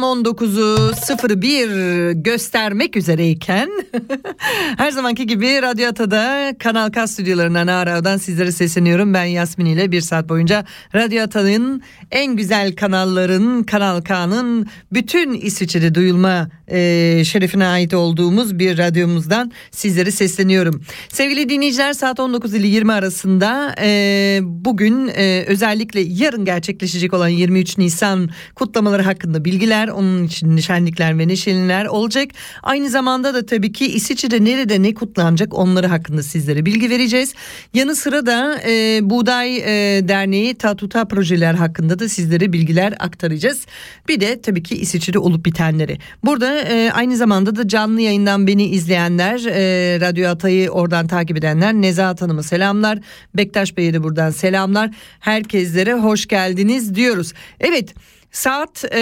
tam 19'u 01 göstermek üzereyken her zamanki gibi Radyo Ata'da Kanal K stüdyolarından Ara'dan sizlere sesleniyorum. Ben Yasmin ile bir saat boyunca Radyo Ata'nın en güzel kanalların Kanal K'nın bütün İsviçre'de duyulma e, şerefine ait olduğumuz bir radyomuzdan sizlere sesleniyorum. Sevgili dinleyiciler saat 19 ile 20 arasında e, bugün e, özellikle yarın gerçekleşecek olan 23 Nisan kutlamaları hakkında bilgiler, onun için şenlikler ve neşeliler olacak. Aynı zamanda da tabii ki İsviçre'de nerede ne kutlanacak onları hakkında sizlere bilgi vereceğiz. Yanı sıra da e, Buğday e, Derneği Tatuta projeler hakkında da sizlere bilgiler aktaracağız. Bir de tabii ki İsviçre'de olup bitenleri. Burada e, aynı zamanda da canlı yayından beni izleyenler, e, Radyo Atay'ı oradan takip edenler, Nezahat Hanım'a selamlar. Bektaş Bey'e de buradan selamlar. Herkeslere hoş geldiniz diyoruz. Evet. Saat e,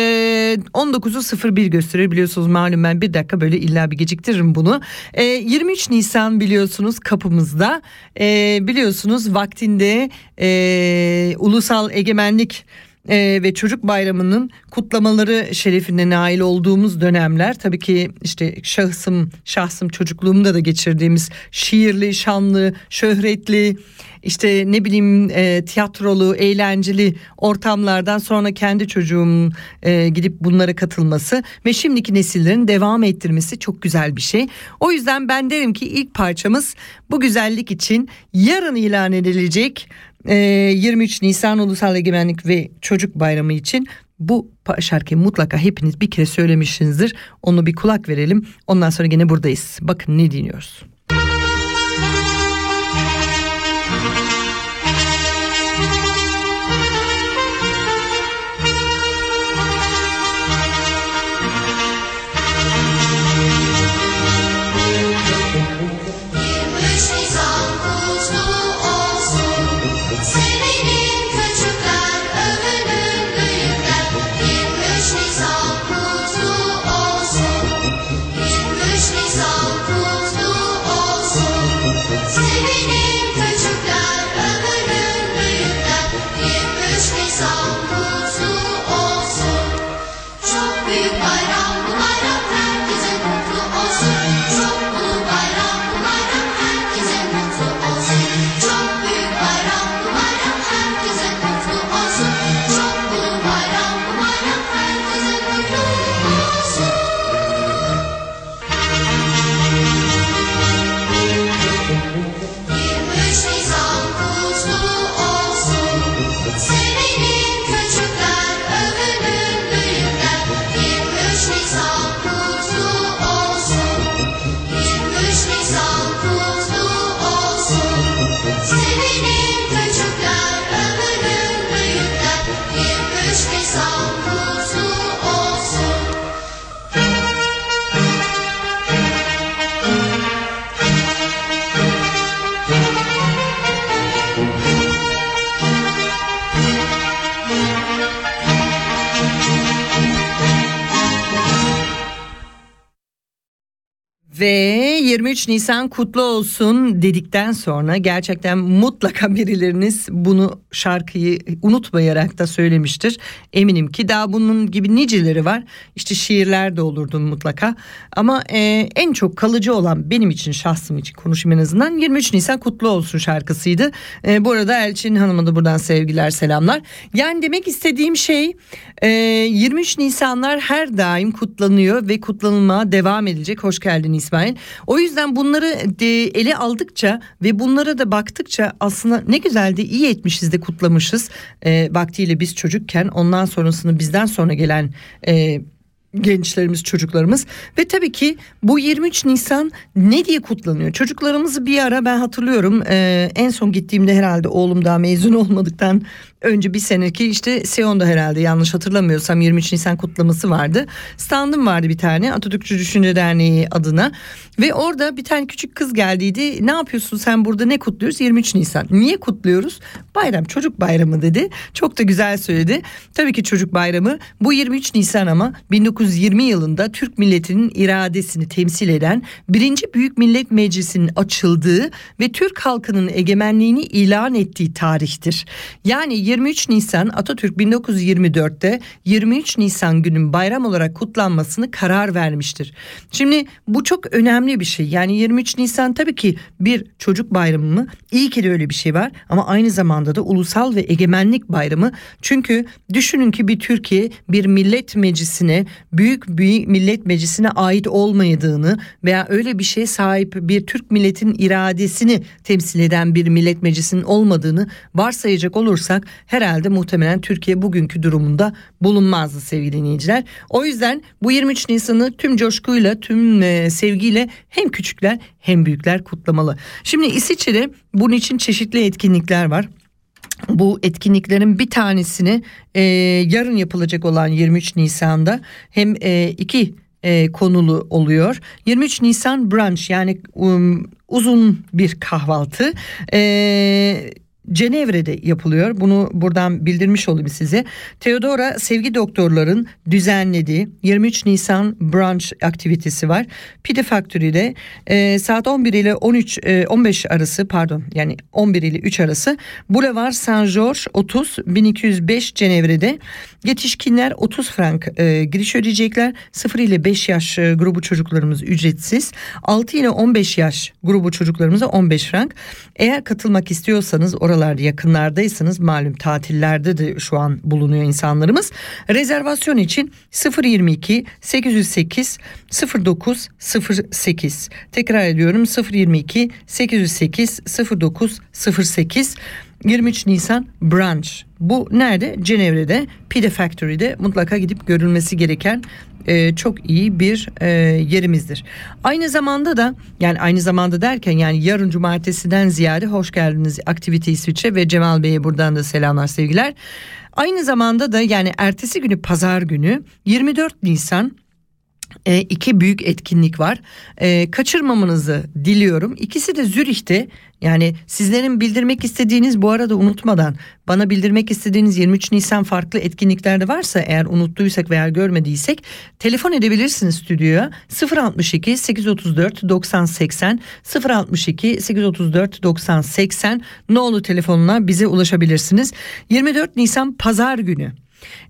19.01 gösteriyor biliyorsunuz malum ben bir dakika böyle illa bir geciktiririm bunu. E, 23 Nisan biliyorsunuz kapımızda e, biliyorsunuz vaktinde e, ulusal egemenlik e, ve çocuk bayramının kutlamaları şerefine nail olduğumuz dönemler tabii ki işte şahsım şahsım çocukluğumda da geçirdiğimiz şiirli şanlı şöhretli işte ne bileyim e, tiyatrolu eğlenceli ortamlardan sonra kendi çocuğum e, gidip bunlara katılması ve şimdiki nesillerin devam ettirmesi çok güzel bir şey. O yüzden ben derim ki ilk parçamız bu güzellik için yarın ilan edilecek 23 Nisan Ulusal Egemenlik ve Çocuk Bayramı için bu şarkıyı mutlaka hepiniz bir kere söylemişsinizdir. Onu bir kulak verelim. Ondan sonra gene buradayız. Bakın ne dinliyoruz. Ve 23 Nisan kutlu olsun dedikten sonra gerçekten mutlaka birileriniz bunu şarkıyı unutmayarak da söylemiştir. Eminim ki daha bunun gibi niceleri var. İşte şiirler de olurdu mutlaka. Ama e, en çok kalıcı olan benim için şahsım için konuşayım en azından 23 Nisan kutlu olsun şarkısıydı. E, bu arada Elçin Hanım'a da buradan sevgiler selamlar. Yani demek istediğim şey e, 23 Nisanlar her daim kutlanıyor ve kutlanılmaya devam edilecek. Hoş geldin İsmail. O yüzden bunları de, ele aldıkça ve bunlara da baktıkça aslında ne güzel de iyi etmişiz de kutlamışız. E, vaktiyle biz çocukken ondan sonrasını bizden sonra gelen e, gençlerimiz, çocuklarımız ve tabii ki bu 23 Nisan ne diye kutlanıyor? Çocuklarımızı bir ara ben hatırlıyorum e, en son gittiğimde herhalde oğlum daha mezun olmadıktan önce bir seneki işte Seon'da herhalde yanlış hatırlamıyorsam 23 Nisan kutlaması vardı. Standım vardı bir tane Atatürkçü Düşünce Derneği adına ve orada bir tane küçük kız geldiydi. Ne yapıyorsun sen burada ne kutluyoruz? 23 Nisan. Niye kutluyoruz? Bayram çocuk bayramı dedi. Çok da güzel söyledi. Tabii ki çocuk bayramı bu 23 Nisan ama 1920 yılında Türk milletinin iradesini temsil eden birinci Büyük Millet Meclisi'nin açıldığı ve Türk halkının egemenliğini ilan ettiği tarihtir. Yani 23 Nisan Atatürk 1924'te 23 Nisan günün bayram olarak kutlanmasını karar vermiştir. Şimdi bu çok önemli bir şey. Yani 23 Nisan tabii ki bir çocuk bayramı mı? İyi ki de öyle bir şey var ama aynı zamanda da ulusal ve egemenlik bayramı. Çünkü düşünün ki bir Türkiye bir millet meclisine büyük bir millet meclisine ait olmadığını veya öyle bir şeye sahip bir Türk milletin iradesini temsil eden bir millet meclisinin olmadığını varsayacak olursak herhalde muhtemelen Türkiye bugünkü durumunda bulunmazdı sevgili dinleyiciler. O yüzden bu 23 Nisan'ı tüm coşkuyla tüm e, sevgiyle hem küçükler hem büyükler kutlamalı. Şimdi İsviçre'de bunun için çeşitli etkinlikler var. Bu etkinliklerin bir tanesini e, yarın yapılacak olan 23 Nisan'da hem e, iki e, konulu oluyor. 23 Nisan brunch yani um, uzun bir kahvaltı. E, Cenevre'de yapılıyor. Bunu buradan bildirmiş olayım size. Theodora Sevgi Doktorların düzenlediği 23 Nisan brunch aktivitesi var. Pide Factory'de e, saat 11 ile 13 e, 15 arası pardon yani 11 ile 3 arası Boulevard Saint George 30 1205 Cenevre'de yetişkinler 30 frank e, giriş ödeyecekler. 0 ile 5 yaş e, grubu çocuklarımız ücretsiz. 6 ile 15 yaş grubu çocuklarımıza 15 frank. Eğer katılmak istiyorsanız oralarda yakınlardaysanız malum tatillerde de şu an bulunuyor insanlarımız. Rezervasyon için 022 808 09 08 tekrar ediyorum 022 808 09 08 23 Nisan brunch. Bu nerede? Cenevre'de Pide Factory'de mutlaka gidip görülmesi gereken e, çok iyi bir e, yerimizdir. Aynı zamanda da yani aynı zamanda derken yani yarın cumartesiden ziyade hoş geldiniz aktivite İsviçre ve Cemal Bey'e buradan da selamlar sevgiler. Aynı zamanda da yani ertesi günü pazar günü 24 Nisan e, iki büyük etkinlik var. E, kaçırmamanızı diliyorum. İkisi de Zürih'te. Yani sizlerin bildirmek istediğiniz bu arada unutmadan bana bildirmek istediğiniz 23 Nisan farklı etkinliklerde varsa eğer unuttuysak veya görmediysek telefon edebilirsiniz stüdyoya 062 834 90 80 062 834 90 80 nolu telefonuna bize ulaşabilirsiniz. 24 Nisan pazar günü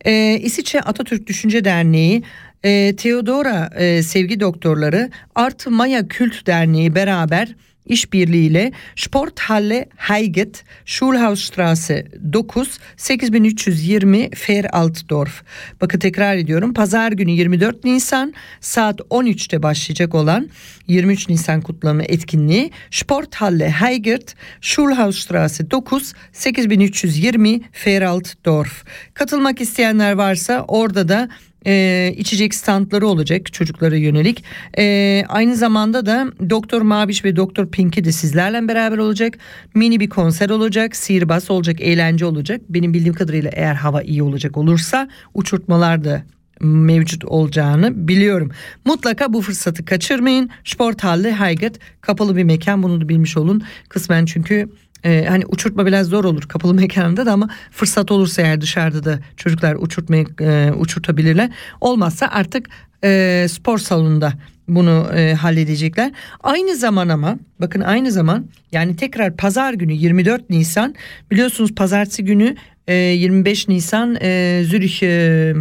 ee, İsviçre Atatürk Düşünce Derneği e, Theodora e, Sevgi Doktorları Artı Maya Kült Derneği beraber işbirliğiyle Sporthalle Heiget Schulhausstraße 9 8320 Feraltdorf. Bakın tekrar ediyorum. Pazar günü 24 Nisan saat 13'te başlayacak olan 23 Nisan kutlama etkinliği Sporthalle Heiget Schulhausstraße 9 8320 Feraltdorf. Katılmak isteyenler varsa orada da e, içecek standları olacak çocuklara yönelik. E, aynı zamanda da Doktor Maviş ve Doktor Pink'i de sizlerle beraber olacak. Mini bir konser olacak, sihirbaz olacak, eğlence olacak. Benim bildiğim kadarıyla eğer hava iyi olacak olursa uçurtmalar da mevcut olacağını biliyorum. Mutlaka bu fırsatı kaçırmayın. Sporthalle Haygat kapalı bir mekan bunu da bilmiş olun. Kısmen çünkü ee, hani uçurtma biraz zor olur kapalı mekanda da ama fırsat olursa eğer dışarıda da çocuklar uçurtmayı e, uçurtabilirler. Olmazsa artık e, spor salonunda bunu e, halledecekler. Aynı zaman ama bakın aynı zaman yani tekrar pazar günü 24 Nisan biliyorsunuz pazartesi günü e, 25 Nisan e, Zürich e,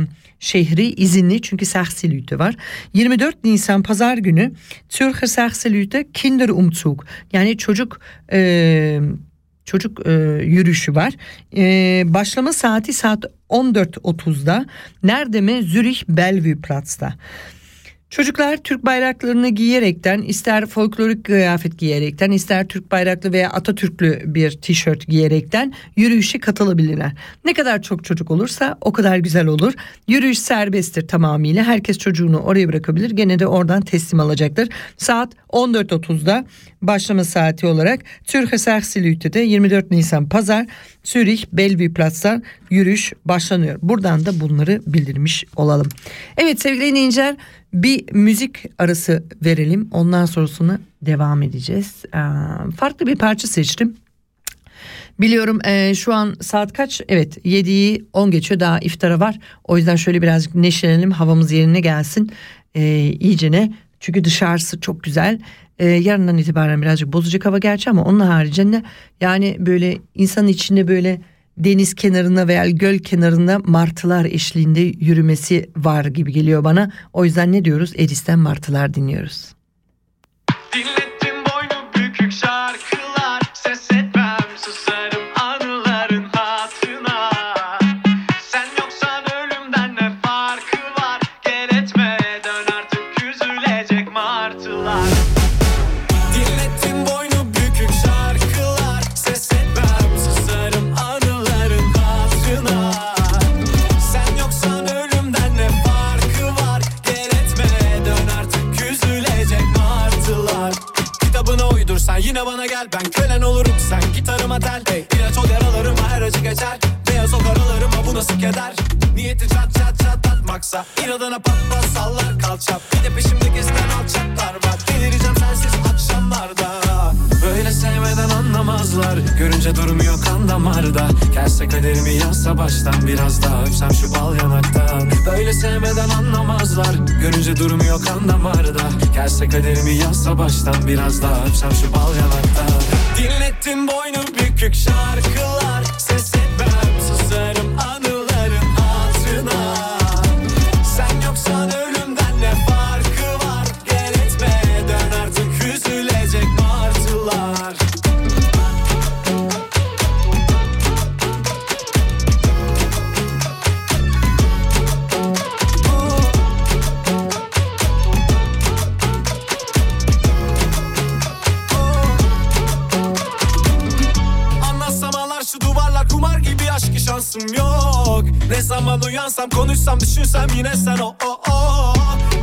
şehri izinli çünkü Sachselüte var. 24 Nisan pazar günü Zürcher Sachselüte Kinderumzug yani çocuk e, çocuk e, yürüyüşü var. E, başlama saati saat 14.30'da. Nerede mi? Zürich Bellevue Platz'ta. Çocuklar Türk bayraklarını giyerekten ister folklorik kıyafet giyerekten ister Türk bayraklı veya Atatürklü bir tişört giyerekten yürüyüşe katılabilirler. Ne kadar çok çocuk olursa o kadar güzel olur. Yürüyüş serbesttir tamamıyla. Herkes çocuğunu oraya bırakabilir. Gene de oradan teslim alacaktır. Saat 14.30'da başlama saati olarak Türk Sersilüte'de 24 Nisan Pazar Zürich Bellevue Platz'ta yürüyüş başlanıyor. Buradan da bunları bildirmiş olalım. Evet sevgili dinleyiciler bir müzik arası verelim. Ondan sonrasını devam edeceğiz. Ee, farklı bir parça seçtim. Biliyorum e, şu an saat kaç? Evet 7'yi 10 geçiyor daha iftara var. O yüzden şöyle birazcık neşelenelim havamız yerine gelsin. E, iyicene çünkü dışarısı çok güzel. E, yarından itibaren birazcık bozacak hava gerçi ama onun haricinde yani böyle insanın içinde böyle deniz kenarında veya göl kenarında martılar eşliğinde yürümesi var gibi geliyor bana. O yüzden ne diyoruz? Edis'ten martılar dinliyoruz. Dinlettim yine bana gel Ben kölen olurum. Sen gitarıma tel. Hey. İlaç ol yaralarıma her acı geçer. Beyaz o karalarıma bu nasıl keder? Niyeti çat çat çatlatmaksa İnadına pat pat sallar kalçap Bir de peşimde gezen alçaklar anlamazlar Görünce durmuyor kan damarda. Gelse kaderimi yazsa baştan Biraz daha. Öpsem şu bal yanaktan. Böyle sevmeden anlamazlar. Görünce durmuyor kan damarda. Gelse kaderimi yazsa baştan Biraz daha. Öpsem şu bal yanaktan. Dinlettim boynu bükük şarkılar konuşsam düşünsem yine sen o o o.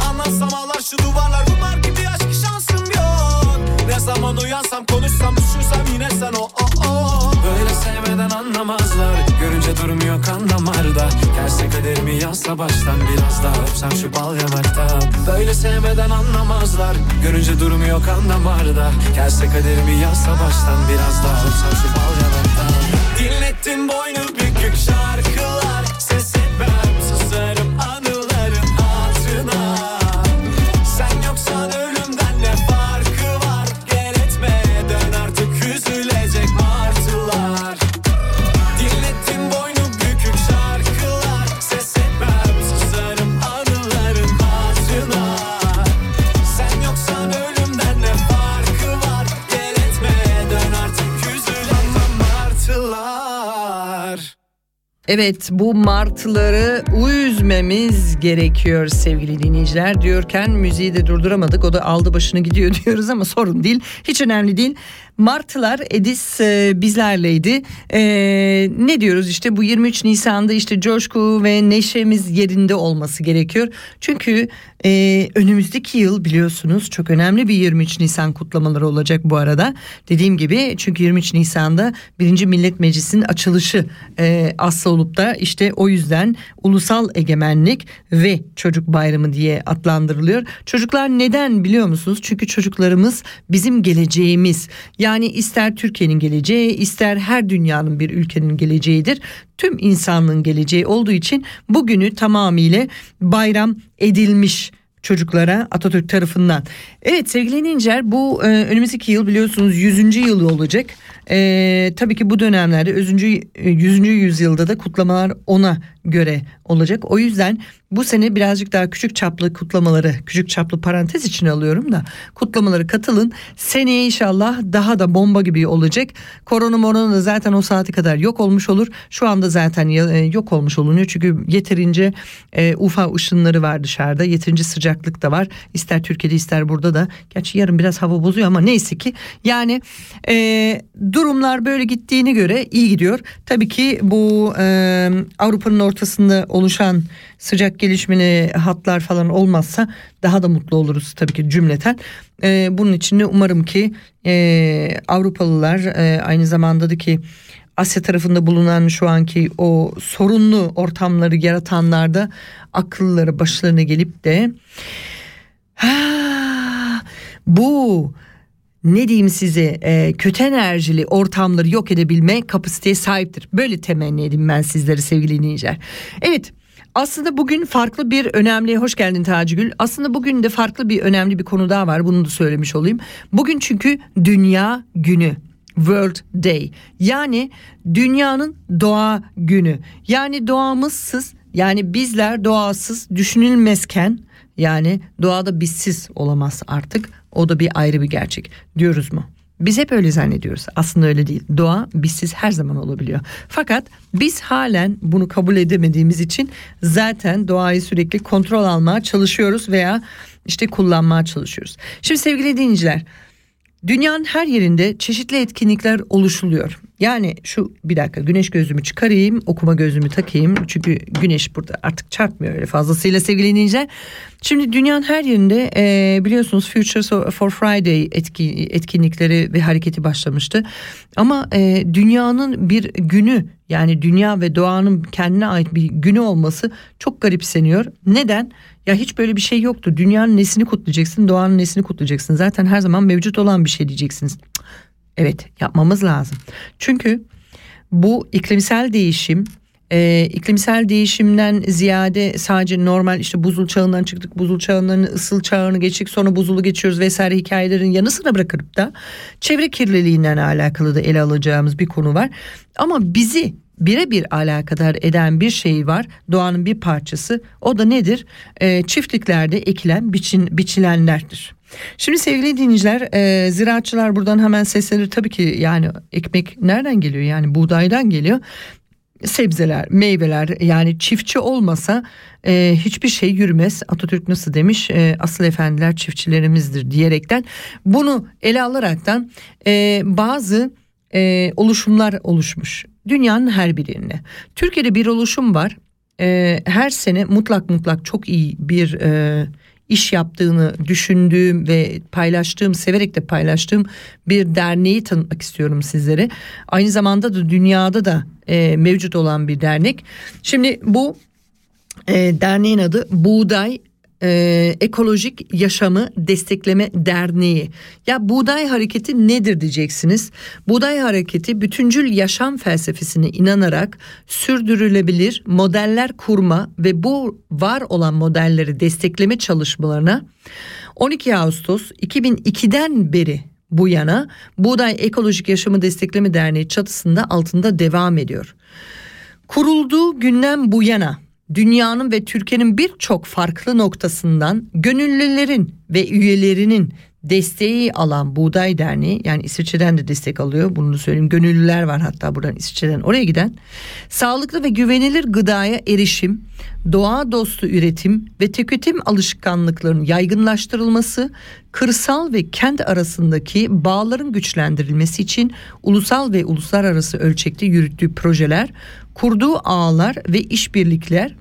Anlatsam ağlar şu duvarlar kumar gibi aşkı şansım yok. Ne zaman uyansam konuşsam düşünsem yine sen o o o. Böyle sevmeden anlamazlar Görünce durmuyor kan damarda Gelse kaderimi yazsa baştan Biraz daha öpsem şu bal yanaktan Böyle sevmeden anlamazlar Görünce durmuyor kan damarda Gelse kaderimi yazsa baştan Biraz daha öpsem şu bal yanaktan Dinlettim boynu bükük şarkılar Evet bu martıları üzmemiz gerekiyor sevgili dinleyiciler diyorken müziği de durduramadık o da aldı başını gidiyor diyoruz ama sorun değil hiç önemli değil. Martılar Edis e, bizlerleydi. E, ne diyoruz işte bu 23 Nisan'da işte coşku ve neşemiz yerinde olması gerekiyor. Çünkü e, önümüzdeki yıl biliyorsunuz çok önemli bir 23 Nisan kutlamaları olacak bu arada. Dediğim gibi çünkü 23 Nisan'da 1. Millet Meclisi'nin açılışı e, aslı olup da işte o yüzden ulusal egemenlik ve çocuk bayramı diye adlandırılıyor. Çocuklar neden biliyor musunuz? Çünkü çocuklarımız bizim geleceğimiz. Yani ister Türkiye'nin geleceği ister her dünyanın bir ülkenin geleceğidir. Tüm insanlığın geleceği olduğu için bugünü tamamıyla bayram edilmiş çocuklara Atatürk tarafından. Evet sevgili dinleyiciler bu e, önümüzdeki yıl biliyorsunuz 100. yılı olacak. Ee, tabii ki bu dönemlerde 100. 100. yüzyılda da kutlamalar ona göre olacak. O yüzden bu sene birazcık daha küçük çaplı kutlamaları, küçük çaplı parantez için alıyorum da kutlamaları katılın. Seneye inşallah daha da bomba gibi olacak. Korona morona da zaten o saati kadar yok olmuş olur. Şu anda zaten e, yok olmuş olunuyor. Çünkü yeterince e, UFA ışınları var dışarıda. Yeterince sıcaklık da var. İster Türkiye'de ister burada da. Gerçi yarın biraz hava bozuyor ama neyse ki. Yani e, durumlar böyle gittiğine göre iyi gidiyor. Tabii ki bu e, Avrupa'nın ortasında oluşan sıcak gelişmeli hatlar falan olmazsa daha da mutlu oluruz tabii ki cümleten. E, bunun için de umarım ki e, Avrupalılar e, aynı zamanda da ki Asya tarafında bulunan şu anki o sorunlu ortamları yaratanlar da akılları başlarına gelip de ha, bu ne diyeyim size e, kötü enerjili ortamları yok edebilme kapasiteye sahiptir. Böyle temenni edeyim ben sizlere sevgili dinleyiciler. Evet aslında bugün farklı bir önemli hoş geldin Tacigül. Aslında bugün de farklı bir önemli bir konu daha var. Bunu da söylemiş olayım. Bugün çünkü Dünya Günü. World Day. Yani dünyanın doğa günü. Yani doğamızsız yani bizler doğasız düşünülmezken yani doğada bizsiz olamaz artık. O da bir ayrı bir gerçek diyoruz mu? Biz hep öyle zannediyoruz. Aslında öyle değil. Doğa bizsiz her zaman olabiliyor. Fakat biz halen bunu kabul edemediğimiz için zaten doğayı sürekli kontrol almaya çalışıyoruz veya işte kullanmaya çalışıyoruz. Şimdi sevgili dinleyiciler, Dünyanın her yerinde çeşitli etkinlikler oluşuluyor. Yani şu bir dakika güneş gözlüğümü çıkarayım okuma gözlüğümü takayım. Çünkü güneş burada artık çarpmıyor öyle fazlasıyla sevgili dinleyiciler. Şimdi dünyanın her yerinde e, biliyorsunuz Futures for Friday etki, etkinlikleri ve hareketi başlamıştı. Ama e, dünyanın bir günü yani dünya ve doğanın kendine ait bir günü olması çok garipseniyor. Neden? Ya hiç böyle bir şey yoktu. Dünyanın nesini kutlayacaksın, doğanın nesini kutlayacaksın. Zaten her zaman mevcut olan bir şey diyeceksiniz. Evet yapmamız lazım. Çünkü bu iklimsel değişim e, iklimsel değişimden ziyade sadece normal işte buzul çağından çıktık buzul çağından ısıl çağını geçtik sonra buzulu geçiyoruz vesaire hikayelerin yanı sıra bırakıp da çevre kirliliğinden alakalı da ele alacağımız bir konu var. Ama bizi birebir alakadar eden bir şey var doğanın bir parçası o da nedir E, çiftliklerde ekilen biçin, biçilenlerdir. Şimdi sevgili dinleyiciler e, ziraatçılar buradan hemen seslenir tabii ki yani ekmek nereden geliyor yani buğdaydan geliyor sebzeler, meyveler yani çiftçi olmasa e, hiçbir şey yürümez. Atatürk nasıl demiş? E, asıl efendiler çiftçilerimizdir diyerekten bunu ele alaraktan e, bazı e, oluşumlar oluşmuş. Dünyanın her bir yerine. Türkiye'de bir oluşum var. E, her sene mutlak mutlak çok iyi bir e, iş yaptığını düşündüğüm ve paylaştığım, severek de paylaştığım bir derneği tanıtmak istiyorum sizlere. Aynı zamanda da dünyada da e, mevcut olan bir dernek. Şimdi bu e, derneğin adı Buğday e, Ekolojik Yaşamı Destekleme Derneği. Ya buğday hareketi nedir diyeceksiniz. Buğday hareketi bütüncül yaşam felsefesine inanarak sürdürülebilir modeller kurma ve bu var olan modelleri destekleme çalışmalarına 12 Ağustos 2002'den beri bu yana Buğday Ekolojik Yaşamı Destekleme Derneği çatısında altında devam ediyor. Kurulduğu günden bu yana dünyanın ve Türkiye'nin birçok farklı noktasından gönüllülerin ve üyelerinin desteği alan Buğday Derneği yani İsviçre'den de destek alıyor bunu söyleyeyim. Gönüllüler var hatta buradan İsviçre'den oraya giden. Sağlıklı ve güvenilir gıdaya erişim doğa dostu üretim ve tüketim alışkanlıklarının yaygınlaştırılması kırsal ve kent arasındaki bağların güçlendirilmesi için ulusal ve uluslararası ölçekte yürüttüğü projeler kurduğu ağlar ve işbirlikler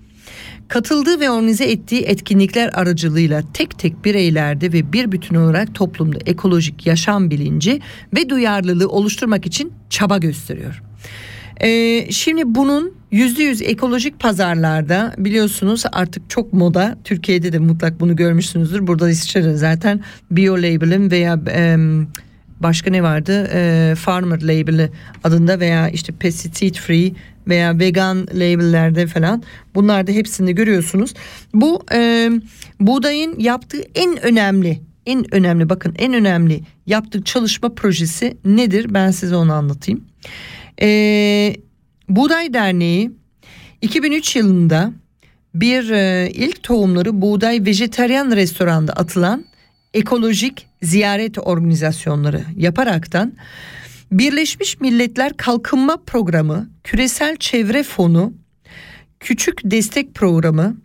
Katıldığı ve organize ettiği etkinlikler aracılığıyla tek tek bireylerde ve bir bütün olarak toplumda ekolojik yaşam bilinci ve duyarlılığı oluşturmak için çaba gösteriyor. Ee, şimdi bunun yüzde yüz ekolojik pazarlarda biliyorsunuz artık çok moda. Türkiye'de de mutlak bunu görmüşsünüzdür. Burada İsviçre'de zaten bio label'in veya em, başka ne vardı? Ee, farmer label'i adında veya işte pesticide free veya vegan label'lerde falan bunlarda hepsini görüyorsunuz. Bu e, buğdayın yaptığı en önemli en önemli bakın en önemli yaptığı çalışma projesi nedir? Ben size onu anlatayım. Ee, Buğday Derneği 2003 yılında bir e, ilk tohumları buğday vejeteryan restoranda atılan ekolojik ziyaret organizasyonları yaparaktan Birleşmiş Milletler Kalkınma Programı, Küresel Çevre Fonu, Küçük Destek Programı,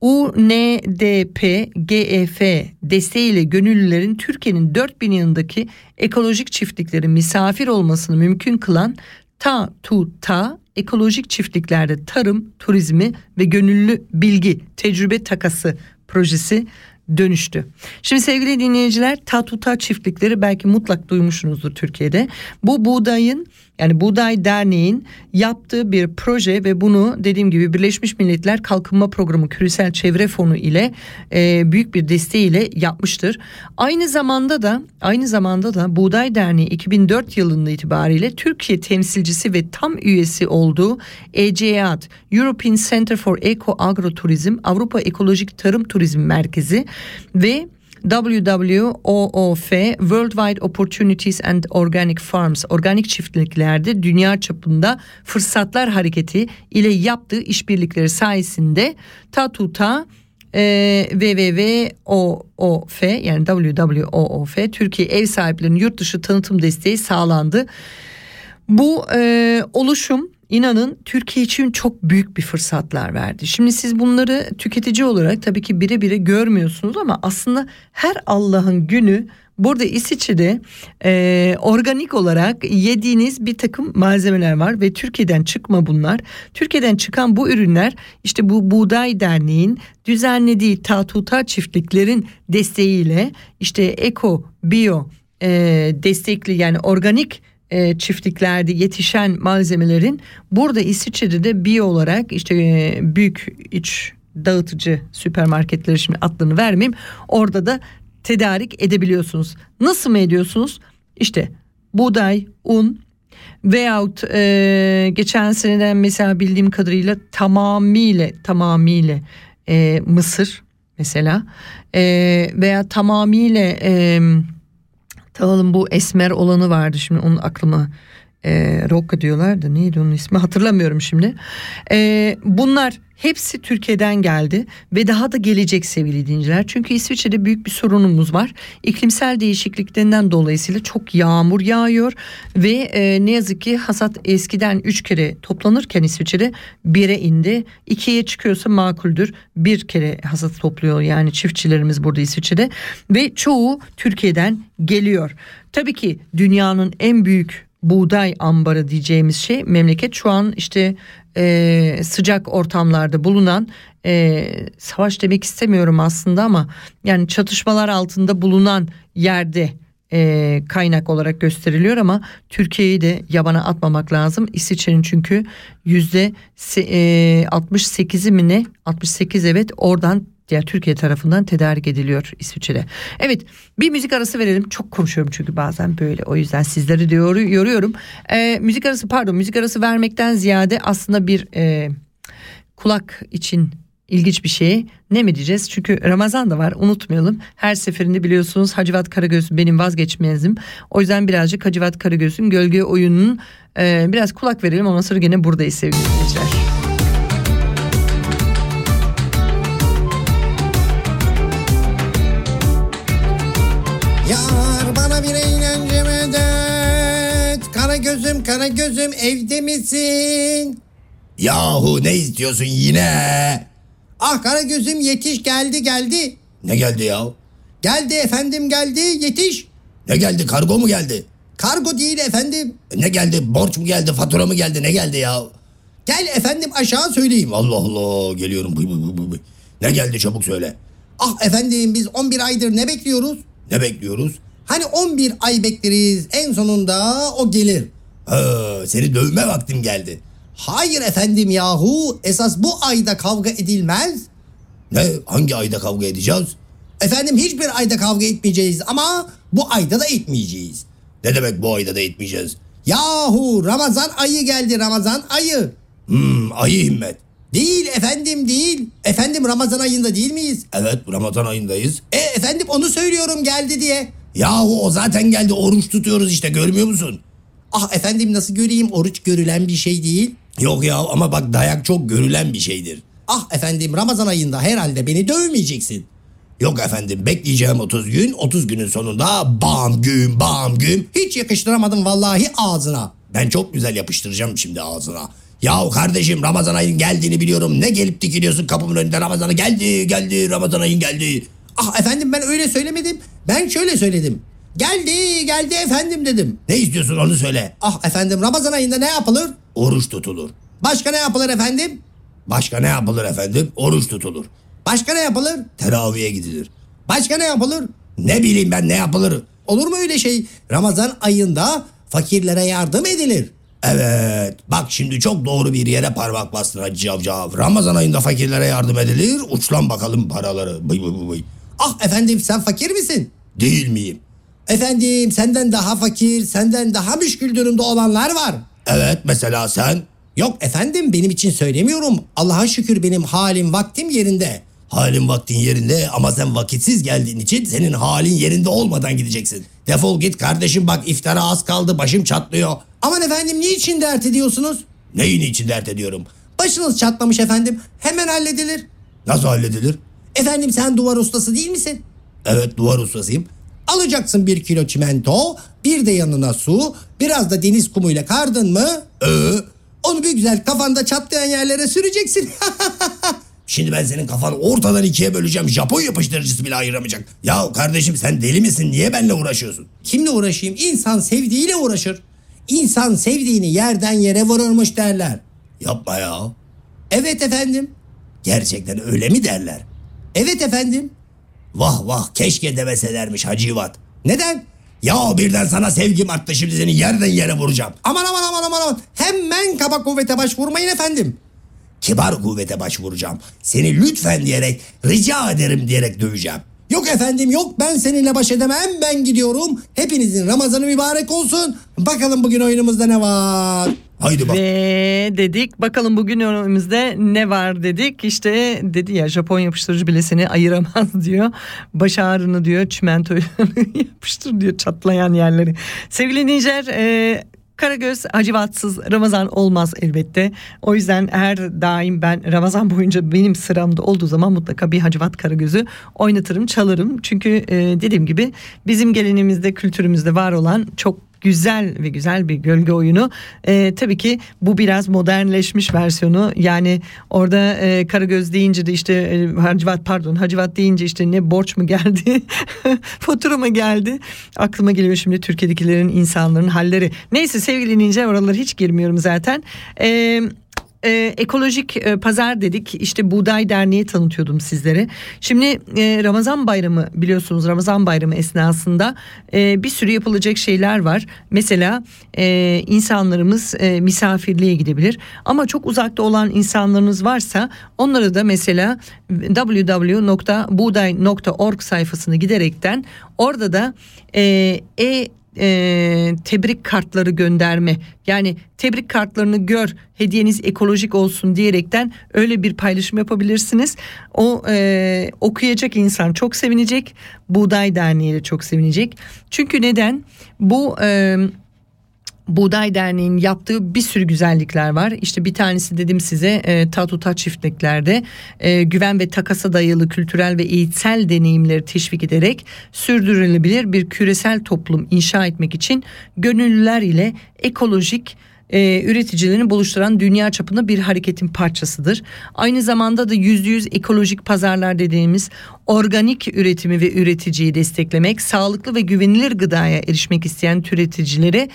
UNDP GEF desteğiyle gönüllülerin Türkiye'nin 4000 yanındaki ekolojik çiftliklerin misafir olmasını mümkün kılan Ta Tu Ta ekolojik çiftliklerde tarım, turizmi ve gönüllü bilgi, tecrübe takası projesi dönüştü. Şimdi sevgili dinleyiciler Tatuta çiftlikleri belki mutlak duymuşsunuzdur Türkiye'de. Bu buğdayın yani Buğday Derneği'nin yaptığı bir proje ve bunu dediğim gibi Birleşmiş Milletler Kalkınma Programı Küresel Çevre Fonu ile e, büyük bir desteğiyle yapmıştır. Aynı zamanda da aynı zamanda da Buğday Derneği 2004 yılında itibariyle Türkiye temsilcisi ve tam üyesi olduğu ECEAT European Center for Eco Agroturizm Avrupa Ekolojik Tarım Turizm Merkezi ve WWOOF Worldwide Opportunities and Organic Farms organik çiftliklerde dünya çapında fırsatlar hareketi ile yaptığı işbirlikleri sayesinde Tatuta e, WWOOF yani WWOOF Türkiye ev sahiplerinin yurt dışı tanıtım desteği sağlandı. Bu e, oluşum inanın Türkiye için çok büyük bir fırsatlar verdi. Şimdi siz bunları tüketici olarak tabii ki bire bire görmüyorsunuz ama aslında her Allah'ın günü burada İsviçre'de e, organik olarak yediğiniz bir takım malzemeler var ve Türkiye'den çıkma bunlar. Türkiye'den çıkan bu ürünler işte bu Buğday Derneği'nin düzenlediği tatuta çiftliklerin desteğiyle işte eko, bio e, destekli yani organik e, çiftliklerde yetişen malzemelerin burada İsviçre'de de bio olarak işte e, büyük iç dağıtıcı süpermarketleri şimdi adlarını vermeyeyim orada da tedarik edebiliyorsunuz. Nasıl mı ediyorsunuz? İşte buğday, un veyahut e, geçen seneden mesela bildiğim kadarıyla tamamıyla tamamıyla e, mısır mesela e, veya tamamıyla e, Tamam bu esmer olanı vardı. Şimdi onun aklıma e, Rocca diyorlar da neydi onun ismi hatırlamıyorum şimdi. E, bunlar hepsi Türkiye'den geldi ve daha da gelecek sevgili dinciler. Çünkü İsviçre'de büyük bir sorunumuz var. İklimsel değişikliklerinden dolayısıyla çok yağmur yağıyor ve e, ne yazık ki hasat eskiden 3 kere toplanırken İsviçre'de 1'e indi. 2'ye çıkıyorsa makuldür. Bir kere hasat topluyor yani çiftçilerimiz burada İsviçre'de ve çoğu Türkiye'den geliyor. Tabii ki dünyanın en büyük buğday ambarı diyeceğimiz şey memleket şu an işte e, sıcak ortamlarda bulunan e, savaş demek istemiyorum aslında ama yani çatışmalar altında bulunan yerde e, kaynak olarak gösteriliyor ama Türkiye'yi de yabana atmamak lazım. İsviçre'nin çünkü yüzde e, 68'i mi ne 68 evet oradan yani Türkiye tarafından tedarik ediliyor İsviçre'de. Evet bir müzik arası verelim. Çok konuşuyorum çünkü bazen böyle o yüzden sizleri de yoru- yoruyorum. Ee, müzik arası pardon müzik arası vermekten ziyade aslında bir e, kulak için ilginç bir şey. Ne mi diyeceğiz? Çünkü Ramazan da var unutmayalım. Her seferinde biliyorsunuz Hacivat Karagöz benim vazgeçmezim. O yüzden birazcık Hacivat Karagöz'ün gölge oyununun e, biraz kulak verelim. Ondan sonra gene buradayız sevgili dinleyiciler. Kara gözüm kara gözüm evde misin? Yahu ne istiyorsun yine? Ah kara gözüm yetiş geldi geldi. Ne geldi ya? Geldi efendim geldi yetiş. Ne geldi kargo mu geldi? Kargo değil efendim. Ne geldi borç mu geldi fatura mı geldi ne geldi ya? Gel efendim aşağı söyleyeyim. Allah Allah geliyorum. Ne geldi çabuk söyle. Ah efendim biz 11 aydır ne bekliyoruz? Ne bekliyoruz? Hani 11 ay bekleriz en sonunda o gelir. Ha, seni dövme vaktim geldi. Hayır efendim yahu esas bu ayda kavga edilmez. Ne hangi ayda kavga edeceğiz? Efendim hiçbir ayda kavga etmeyeceğiz ama bu ayda da etmeyeceğiz. Ne demek bu ayda da etmeyeceğiz? Yahu Ramazan ayı geldi Ramazan ayı. Hmm ayı himmet. Değil efendim değil. Efendim Ramazan ayında değil miyiz? Evet Ramazan ayındayız. E efendim onu söylüyorum geldi diye. Yahu o zaten geldi oruç tutuyoruz işte görmüyor musun? Ah efendim nasıl göreyim oruç görülen bir şey değil. Yok ya ama bak dayak çok görülen bir şeydir. Ah efendim Ramazan ayında herhalde beni dövmeyeceksin. Yok efendim bekleyeceğim 30 gün 30 günün sonunda bam güm bam güm hiç yakıştıramadım vallahi ağzına. Ben çok güzel yapıştıracağım şimdi ağzına. Yahu kardeşim Ramazan ayın geldiğini biliyorum. Ne gelip dikiliyorsun kapımın önünde Ramazan'a geldi geldi Ramazan ayın geldi. Ah efendim ben öyle söylemedim. Ben şöyle söyledim. Geldi geldi efendim dedim. Ne istiyorsun onu söyle. Ah efendim Ramazan ayında ne yapılır? Oruç tutulur. Başka ne yapılır efendim? Başka ne yapılır efendim? Oruç tutulur. Başka ne yapılır? Teraviye gidilir. Başka ne yapılır? Ne bileyim ben ne yapılır? Olur mu öyle şey? Ramazan ayında fakirlere yardım edilir. Evet bak şimdi çok doğru bir yere parmak bastın Hacı Cavcav. Ramazan ayında fakirlere yardım edilir. Uçlan bakalım paraları. Bıy bıy bıy. Ah efendim sen fakir misin? Değil miyim? Efendim senden daha fakir, senden daha müşkül durumda olanlar var. Evet mesela sen? Yok efendim benim için söylemiyorum. Allah'a şükür benim halim vaktim yerinde. Halin vaktin yerinde ama sen vakitsiz geldiğin için senin halin yerinde olmadan gideceksin. Defol git kardeşim bak iftara az kaldı başım çatlıyor. Aman efendim niçin dert ediyorsunuz? Neyin için dert ediyorum? Başınız çatlamış efendim hemen halledilir. Nasıl halledilir? Efendim sen duvar ustası değil misin? Evet duvar ustasıyım. Alacaksın bir kilo çimento, bir de yanına su, biraz da deniz kumuyla kardın mı? Ee, onu bir güzel kafanda çatlayan yerlere süreceksin. Şimdi ben senin kafanı ortadan ikiye böleceğim. Japon yapıştırıcısı bile ayıramayacak. Ya kardeşim sen deli misin? Niye benimle uğraşıyorsun? Kimle uğraşayım? İnsan sevdiğiyle uğraşır. İnsan sevdiğini yerden yere vururmuş derler. Yapma ya. Evet efendim. Gerçekten öyle mi derler? Evet efendim. Vah vah keşke demeselermiş Hacivat. Neden? Ya birden sana sevgim arttı şimdi seni yerden yere vuracağım. Aman aman aman aman aman. Hemen kaba kuvvete başvurmayın efendim. Kibar kuvvete başvuracağım. Seni lütfen diyerek rica ederim diyerek döveceğim. Yok efendim yok ben seninle baş edemem ben gidiyorum. Hepinizin Ramazanı mübarek olsun. Bakalım bugün oyunumuzda ne var? Haydi bak. Ve dedik bakalım bugün önümüzde ne var dedik. İşte dedi ya Japon yapıştırıcı bile seni ayıramaz diyor. Baş ağrını diyor çimentoyu yapıştır diyor çatlayan yerleri. Sevgili dinleyiciler e, Karagöz Hacivatsız Ramazan olmaz elbette. O yüzden her daim ben Ramazan boyunca benim sıramda olduğu zaman mutlaka bir Hacivat Karagöz'ü oynatırım, çalarım. Çünkü e, dediğim gibi bizim geleneğimizde, kültürümüzde var olan çok güzel ve güzel bir gölge oyunu. E, tabii ki bu biraz modernleşmiş versiyonu. Yani orada e, Karagöz deyince de işte e, Hacivat pardon Hacivat deyince işte ne borç mu geldi fatura mı geldi aklıma geliyor şimdi Türkiye'dekilerin insanların halleri. Neyse sevgili dinleyiciler oralara hiç girmiyorum zaten. Eee e, ekolojik e, pazar dedik işte Buğday Derneği tanıtıyordum sizlere. Şimdi e, Ramazan bayramı biliyorsunuz Ramazan bayramı esnasında e, bir sürü yapılacak şeyler var. Mesela e, insanlarımız e, misafirliğe gidebilir ama çok uzakta olan insanlarınız varsa onları da mesela www.buğday.org sayfasına giderekten orada da e, e e, tebrik kartları gönderme. Yani tebrik kartlarını gör hediyeniz ekolojik olsun diyerekten öyle bir paylaşım yapabilirsiniz. O e, okuyacak insan çok sevinecek Buğday Derneği de çok sevinecek. Çünkü neden? Bu e, Buğday Derneği'nin yaptığı bir sürü güzellikler var. İşte bir tanesi dedim size e, Tatuta çiftliklerde e, güven ve takasa dayalı kültürel ve eğitsel deneyimleri teşvik ederek sürdürülebilir bir küresel toplum inşa etmek için gönüllüler ile ekolojik e, üreticilerini buluşturan dünya çapında bir hareketin parçasıdır. Aynı zamanda da yüzde yüz ekolojik pazarlar dediğimiz organik üretimi ve üreticiyi desteklemek, sağlıklı ve güvenilir gıdaya erişmek isteyen üreticilere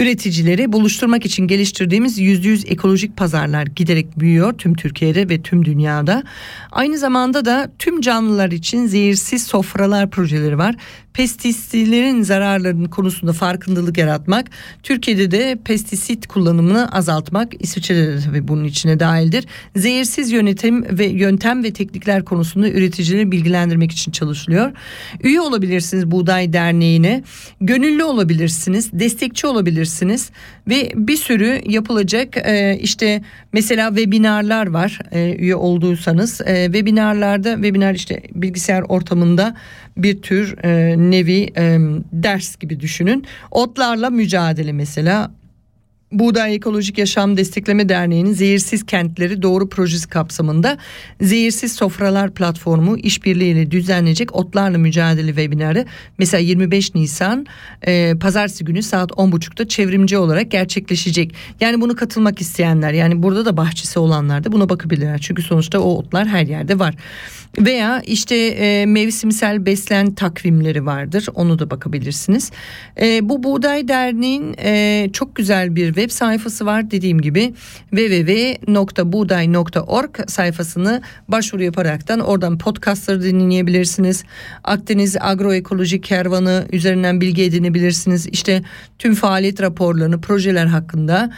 üreticileri buluşturmak için geliştirdiğimiz %100 ekolojik pazarlar giderek büyüyor tüm Türkiye'de ve tüm dünyada. Aynı zamanda da tüm canlılar için zehirsiz sofralar projeleri var. Pestisitlerin zararlarının konusunda farkındalık yaratmak, Türkiye'de de pestisit kullanımını azaltmak, İsviçre'de de tabii bunun içine dahildir. Zehirsiz yönetim ve yöntem ve teknikler konusunda üreticileri bilgilendirmek için çalışılıyor. Üye olabilirsiniz Buğday Derneği'ne, gönüllü olabilirsiniz, destekçi olabilirsiniz bakabilirsiniz ve bir sürü yapılacak e, işte mesela webinarlar var e, üye olduysanız. E, webinarlarda webinar işte bilgisayar ortamında bir tür e, nevi e, ders gibi düşünün. Otlarla mücadele mesela Buğday Ekolojik Yaşam Destekleme Derneği'nin Zehirsiz Kentleri Doğru Projesi kapsamında Zehirsiz Sofralar Platformu işbirliğiyle düzenlenecek otlarla mücadele webinarı mesela 25 Nisan e, pazartesi günü saat 10.30'da çevrimci olarak gerçekleşecek. Yani bunu katılmak isteyenler yani burada da bahçesi olanlar da buna bakabilirler. Çünkü sonuçta o otlar her yerde var. Veya işte e, mevsimsel beslen takvimleri vardır. Onu da bakabilirsiniz. E, bu Buğday Derneği'nin e, çok güzel bir web sayfası var. Dediğim gibi www.buğday.org sayfasını başvuru yaparaktan oradan podcastları dinleyebilirsiniz. Akdeniz Agroekolojik Kervanı üzerinden bilgi edinebilirsiniz. İşte tüm faaliyet raporlarını, projeler hakkında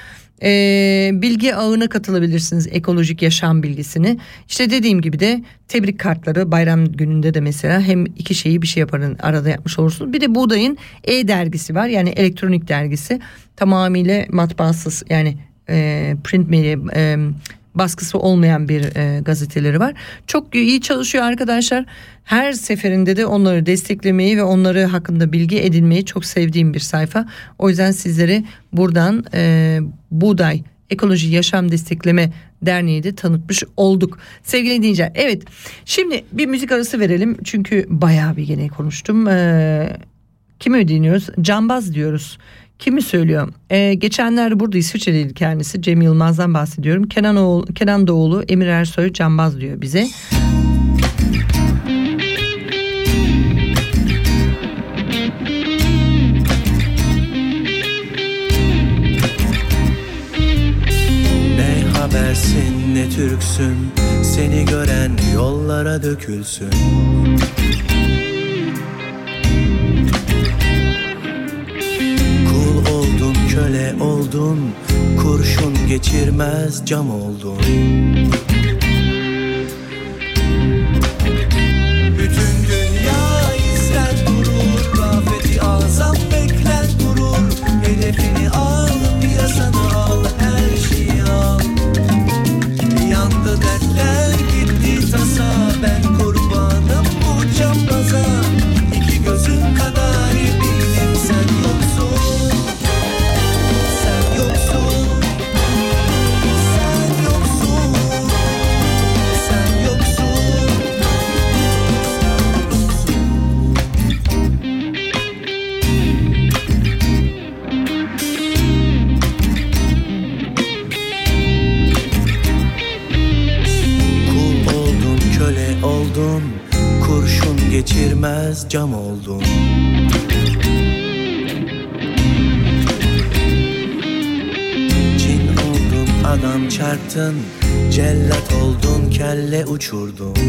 e, bilgi ağına katılabilirsiniz ekolojik yaşam bilgisini. İşte dediğim gibi de tebrik kartları bayram gününde de mesela hem iki şeyi bir şey yaparın arada yapmış olursunuz. Bir de Buğday'ın e-dergisi var yani elektronik dergisi tamamıyla matbaasız yani e, print media e, baskısı olmayan bir e, gazeteleri var. Çok iyi çalışıyor arkadaşlar. Her seferinde de onları desteklemeyi ve onları hakkında bilgi edinmeyi çok sevdiğim bir sayfa. O yüzden sizleri buradan e, Buğday Ekoloji Yaşam Destekleme Derneği de tanıtmış olduk. Sevgili dinleyiciler evet şimdi bir müzik arası verelim. Çünkü bayağı bir gene konuştum. Ee, kimi dinliyoruz? Cambaz diyoruz. Kimi söylüyor? Ee, geçenlerde burada İsviçre'deydi kendisi. Cem Yılmaz'dan bahsediyorum. Kenan, Oğul, Kenan Doğulu, Emir Ersoy Cambaz diyor bize. Ne habersin ne Türksün Seni gören yollara dökülsün köle oldun Kurşun geçirmez cam oldun. Bütün dünya izler durur Rafeti azam bekler durur Hedefini al piyasanı kelle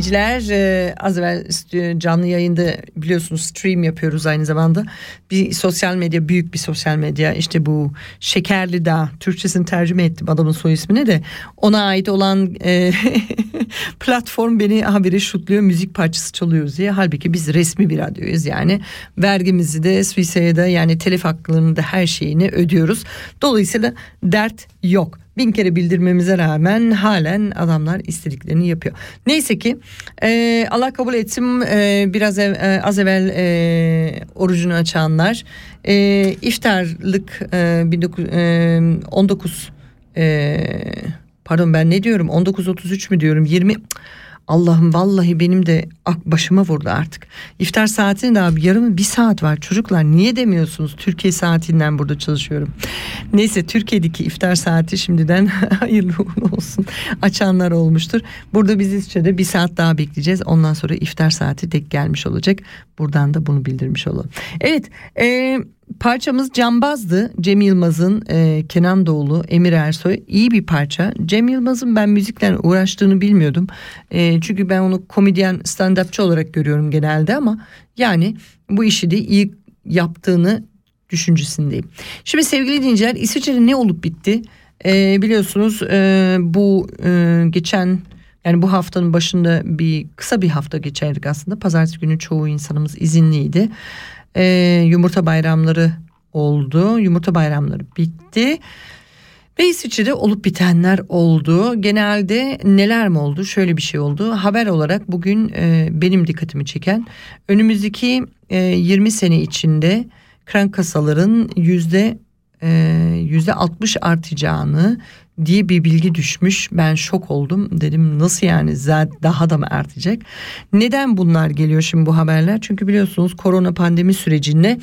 dinleyiciler e, az evvel canlı yayında biliyorsunuz stream yapıyoruz aynı zamanda. Bir sosyal medya büyük bir sosyal medya işte bu Şekerli Dağ Türkçesini tercüme ettim adamın soy ismini de ona ait olan e, platform beni haberi şutluyor müzik parçası çalıyoruz diye. Halbuki biz resmi bir radyoyuz yani vergimizi de Swisa'ya yani telif haklarını da her şeyini ödüyoruz. Dolayısıyla dert yok. Bin kere bildirmemize rağmen halen adamlar istediklerini yapıyor. Neyse ki e, Allah kabul etsin e, biraz ev, e, az evvel e, orucunu açanlar e, iftarlık e, 19, e, 19 e, pardon ben ne diyorum 19.33 mü diyorum 20 Cık, Allah'ım vallahi benim de başıma vurdu artık. İftar saatinde de abi yarım bir saat var çocuklar niye demiyorsunuz Türkiye saatinden burada çalışıyorum. Neyse Türkiye'deki iftar saati şimdiden hayırlı uğurlu olsun açanlar olmuştur. Burada biz İsviçre'de bir saat daha bekleyeceğiz ondan sonra iftar saati tek gelmiş olacak. Buradan da bunu bildirmiş olalım. Evet e, parçamız Cambaz'dı. Cem Yılmaz'ın e, Kenan Doğulu, Emir Ersoy iyi bir parça. Cem Yılmaz'ın ben müzikle uğraştığını bilmiyordum. E, çünkü ben onu komedyen stand-upçı olarak görüyorum genelde ama yani bu işi de iyi yaptığını düşüncesindeyim. Şimdi sevgili dinleyiciler İsviçre'de ne olup bitti? E, biliyorsunuz e, bu e, geçen yani bu haftanın başında bir kısa bir hafta geçerdik aslında. Pazartesi günü çoğu insanımız izinliydi. Ee, yumurta bayramları oldu. Yumurta bayramları bitti. Ve İsviçre'de olup bitenler oldu. Genelde neler mi oldu? Şöyle bir şey oldu. Haber olarak bugün e, benim dikkatimi çeken önümüzdeki e, 20 sene içinde kran kasaların yüzde e, yüzde 60 artacağını diye bir bilgi düşmüş. Ben şok oldum. Dedim nasıl yani daha da mı artacak? Neden bunlar geliyor şimdi bu haberler? Çünkü biliyorsunuz korona pandemi sürecinde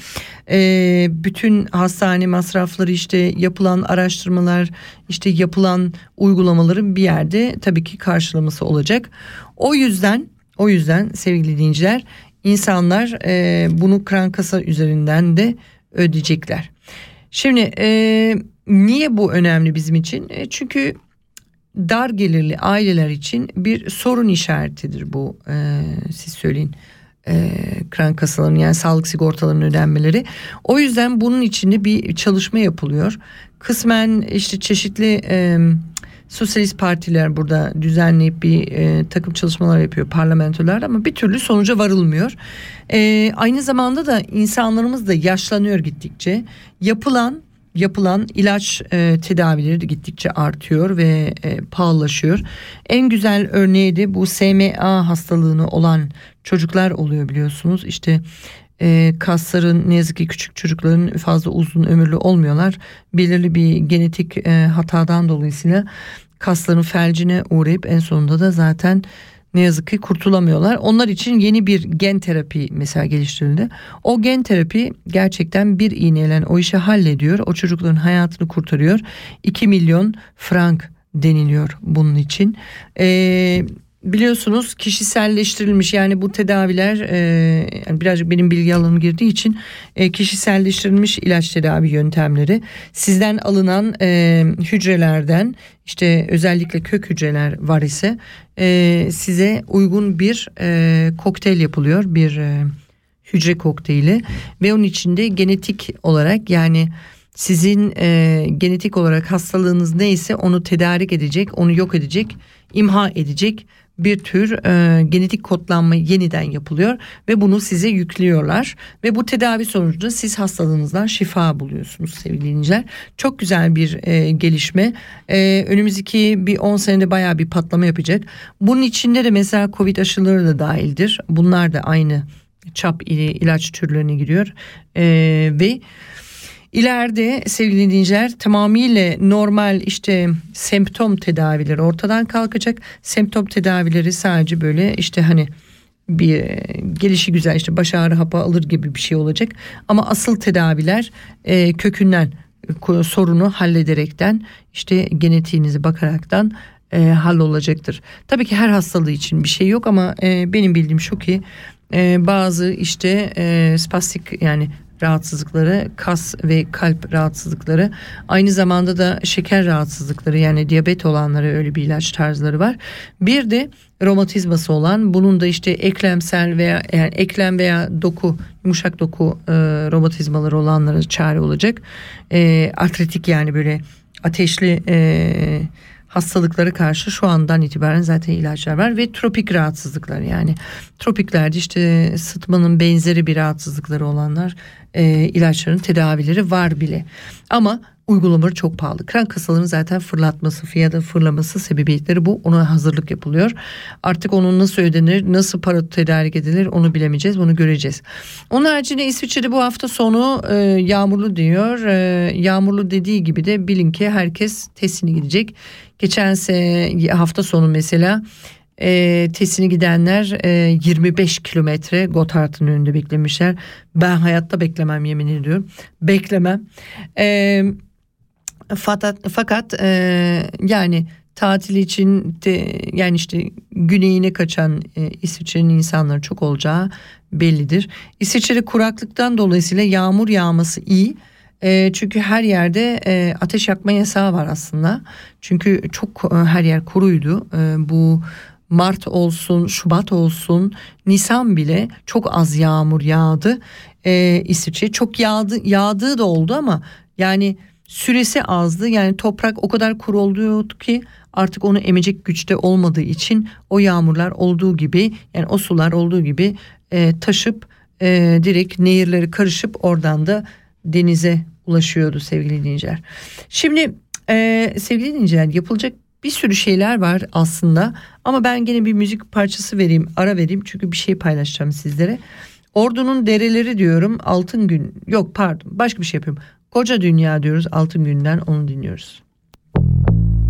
e, bütün hastane masrafları işte yapılan araştırmalar işte yapılan uygulamaların bir yerde tabii ki karşılaması olacak. O yüzden o yüzden sevgili dinleyiciler insanlar e, bunu kran kasa üzerinden de ödeyecekler. Şimdi e, niye bu önemli bizim için? E, çünkü dar gelirli aileler için bir sorun işaretidir bu. E, siz söyleyin. E, kran kasalarının yani sağlık sigortalarının ödenmeleri. O yüzden bunun içinde bir çalışma yapılıyor. Kısmen işte çeşitli e, sosyalist partiler burada düzenleyip bir e, takım çalışmalar yapıyor parlamentolar ama bir türlü sonuca varılmıyor. E, aynı zamanda da insanlarımız da yaşlanıyor gittikçe. Yapılan yapılan ilaç e, tedavileri gittikçe artıyor ve e, pahalılaşıyor. En güzel örneği de bu SMA hastalığını olan çocuklar oluyor biliyorsunuz. İşte e, kasların ne yazık ki küçük çocukların fazla uzun ömürlü olmuyorlar. Belirli bir genetik e, hatadan dolayısıyla kasların felcine uğrayıp en sonunda da zaten ne yazık ki kurtulamıyorlar. Onlar için yeni bir gen terapi mesela geliştirildi. O gen terapi gerçekten bir iğneyle o işi hallediyor. O çocukların hayatını kurtarıyor. 2 milyon frank deniliyor bunun için. Ee, biliyorsunuz kişiselleştirilmiş yani bu tedaviler e, birazcık benim bilgi alanım girdiği için e, kişiselleştirilmiş ilaç tedavi yöntemleri sizden alınan e, hücrelerden işte özellikle kök hücreler var ise e, size uygun bir e, kokteyl yapılıyor bir e, hücre kokteyli. Ve onun içinde genetik olarak yani sizin e, genetik olarak hastalığınız neyse onu tedarik edecek, onu yok edecek, imha edecek bir tür e, genetik kodlanma yeniden yapılıyor ve bunu size yüklüyorlar ve bu tedavi sonucunda siz hastalığınızdan şifa buluyorsunuz sevgili dinleyiciler. Çok güzel bir e, gelişme. E, önümüzdeki bir 10 senede bayağı bir patlama yapacak. Bunun içinde de mesela Covid aşıları da dahildir. Bunlar da aynı çap ilaç türlerine giriyor E, ve İleride sevgili dinleyiciler tamamıyla normal işte semptom tedavileri ortadan kalkacak. Semptom tedavileri sadece böyle işte hani bir gelişi güzel işte baş ağrı hapı alır gibi bir şey olacak. Ama asıl tedaviler e, kökünden sorunu hallederekten işte genetiğinizi bakaraktan e, hallolacaktır. Tabii ki her hastalığı için bir şey yok ama e, benim bildiğim şu ki e, bazı işte e, spastik yani rahatsızlıkları, kas ve kalp rahatsızlıkları, aynı zamanda da şeker rahatsızlıkları yani diyabet olanlara öyle bir ilaç tarzları var. Bir de romatizması olan bunun da işte eklemsel veya yani eklem veya doku yumuşak doku e, romatizmaları olanlara çare olacak. E, artritik yani böyle ateşli e, hastalıklara karşı şu andan itibaren zaten ilaçlar var ve tropik rahatsızlıklar. Yani tropiklerde işte sıtmanın benzeri bir rahatsızlıkları olanlar e, ilaçların tedavileri var bile. Ama uygulamaları çok pahalı. Kran kasalarının zaten fırlatması, fiyatın fırlaması sebebiyetleri bu. Ona hazırlık yapılıyor. Artık onun nasıl ödenir, nasıl para tedarik edilir onu bilemeyeceğiz. Bunu göreceğiz. Onun haricinde İsviçre'de bu hafta sonu e, yağmurlu diyor. E, yağmurlu dediği gibi de bilin ki herkes testini gidecek. Geçen hafta sonu mesela e, testini gidenler e, 25 kilometre Gotthard'ın önünde beklemişler. Ben hayatta beklemem yemin ediyorum. Beklemem. E, fakat fakat e, yani tatil için de yani işte güneyine kaçan e, İsviçre'nin insanları çok olacağı bellidir. İsviçre'de kuraklıktan dolayısıyla yağmur yağması iyi. E, çünkü her yerde e, ateş yakma yasağı var aslında. Çünkü çok e, her yer kuruydu. E, bu Mart olsun, Şubat olsun, Nisan bile çok az yağmur yağdı. E, İsviçre çok yağdı, yağdığı da oldu ama yani süresi azdı. Yani toprak o kadar kuru oluyordu ki artık onu emecek güçte olmadığı için o yağmurlar olduğu gibi yani o sular olduğu gibi e, taşıp e, direkt nehirleri karışıp oradan da denize ulaşıyordu sevgili dinleyiciler. Şimdi e, sevgili dinleyiciler yapılacak bir sürü şeyler var aslında ama ben gene bir müzik parçası vereyim ara vereyim çünkü bir şey paylaşacağım sizlere. Ordu'nun dereleri diyorum altın gün yok pardon başka bir şey yapıyorum. Koca dünya diyoruz altın günden onu dinliyoruz.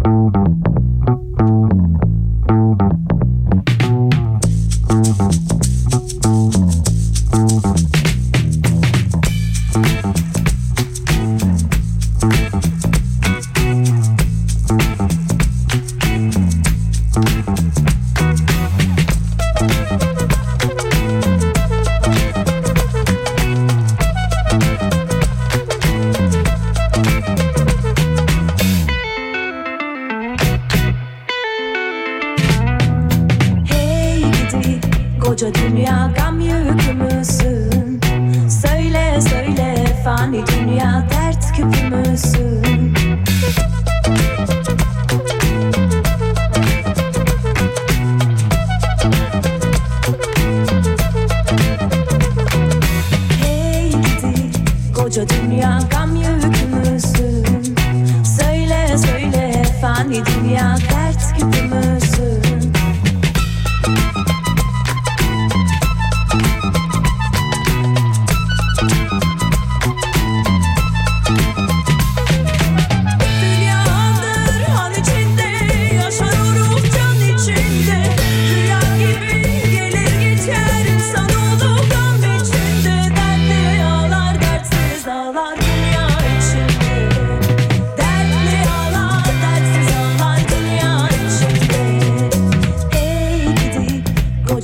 Hey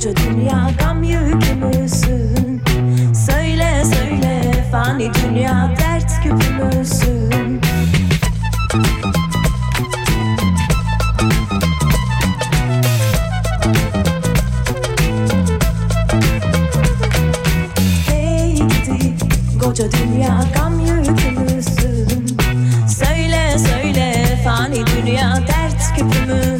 koca dünya gam yükü müsün? Söyle söyle fani dünya dert küpü müsün? Hey gidi koca dünya gam yükü müsün? Söyle söyle fani dünya dert küpü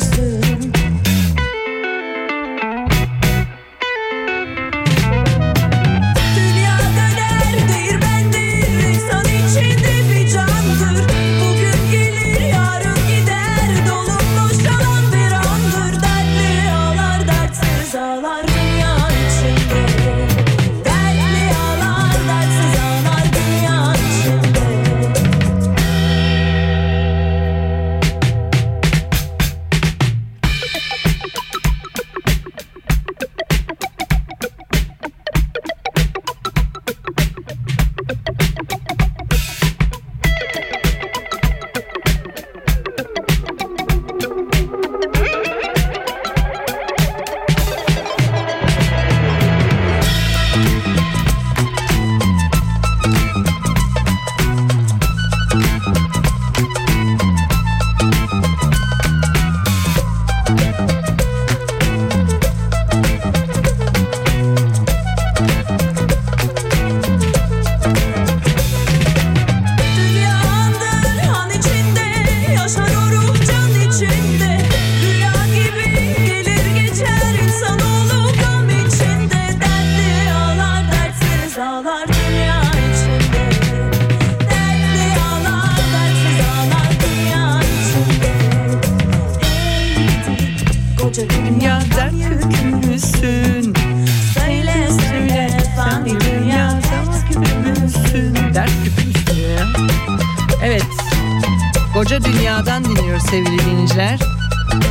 Koca dünyadan dinliyoruz sevgili dinleyiciler.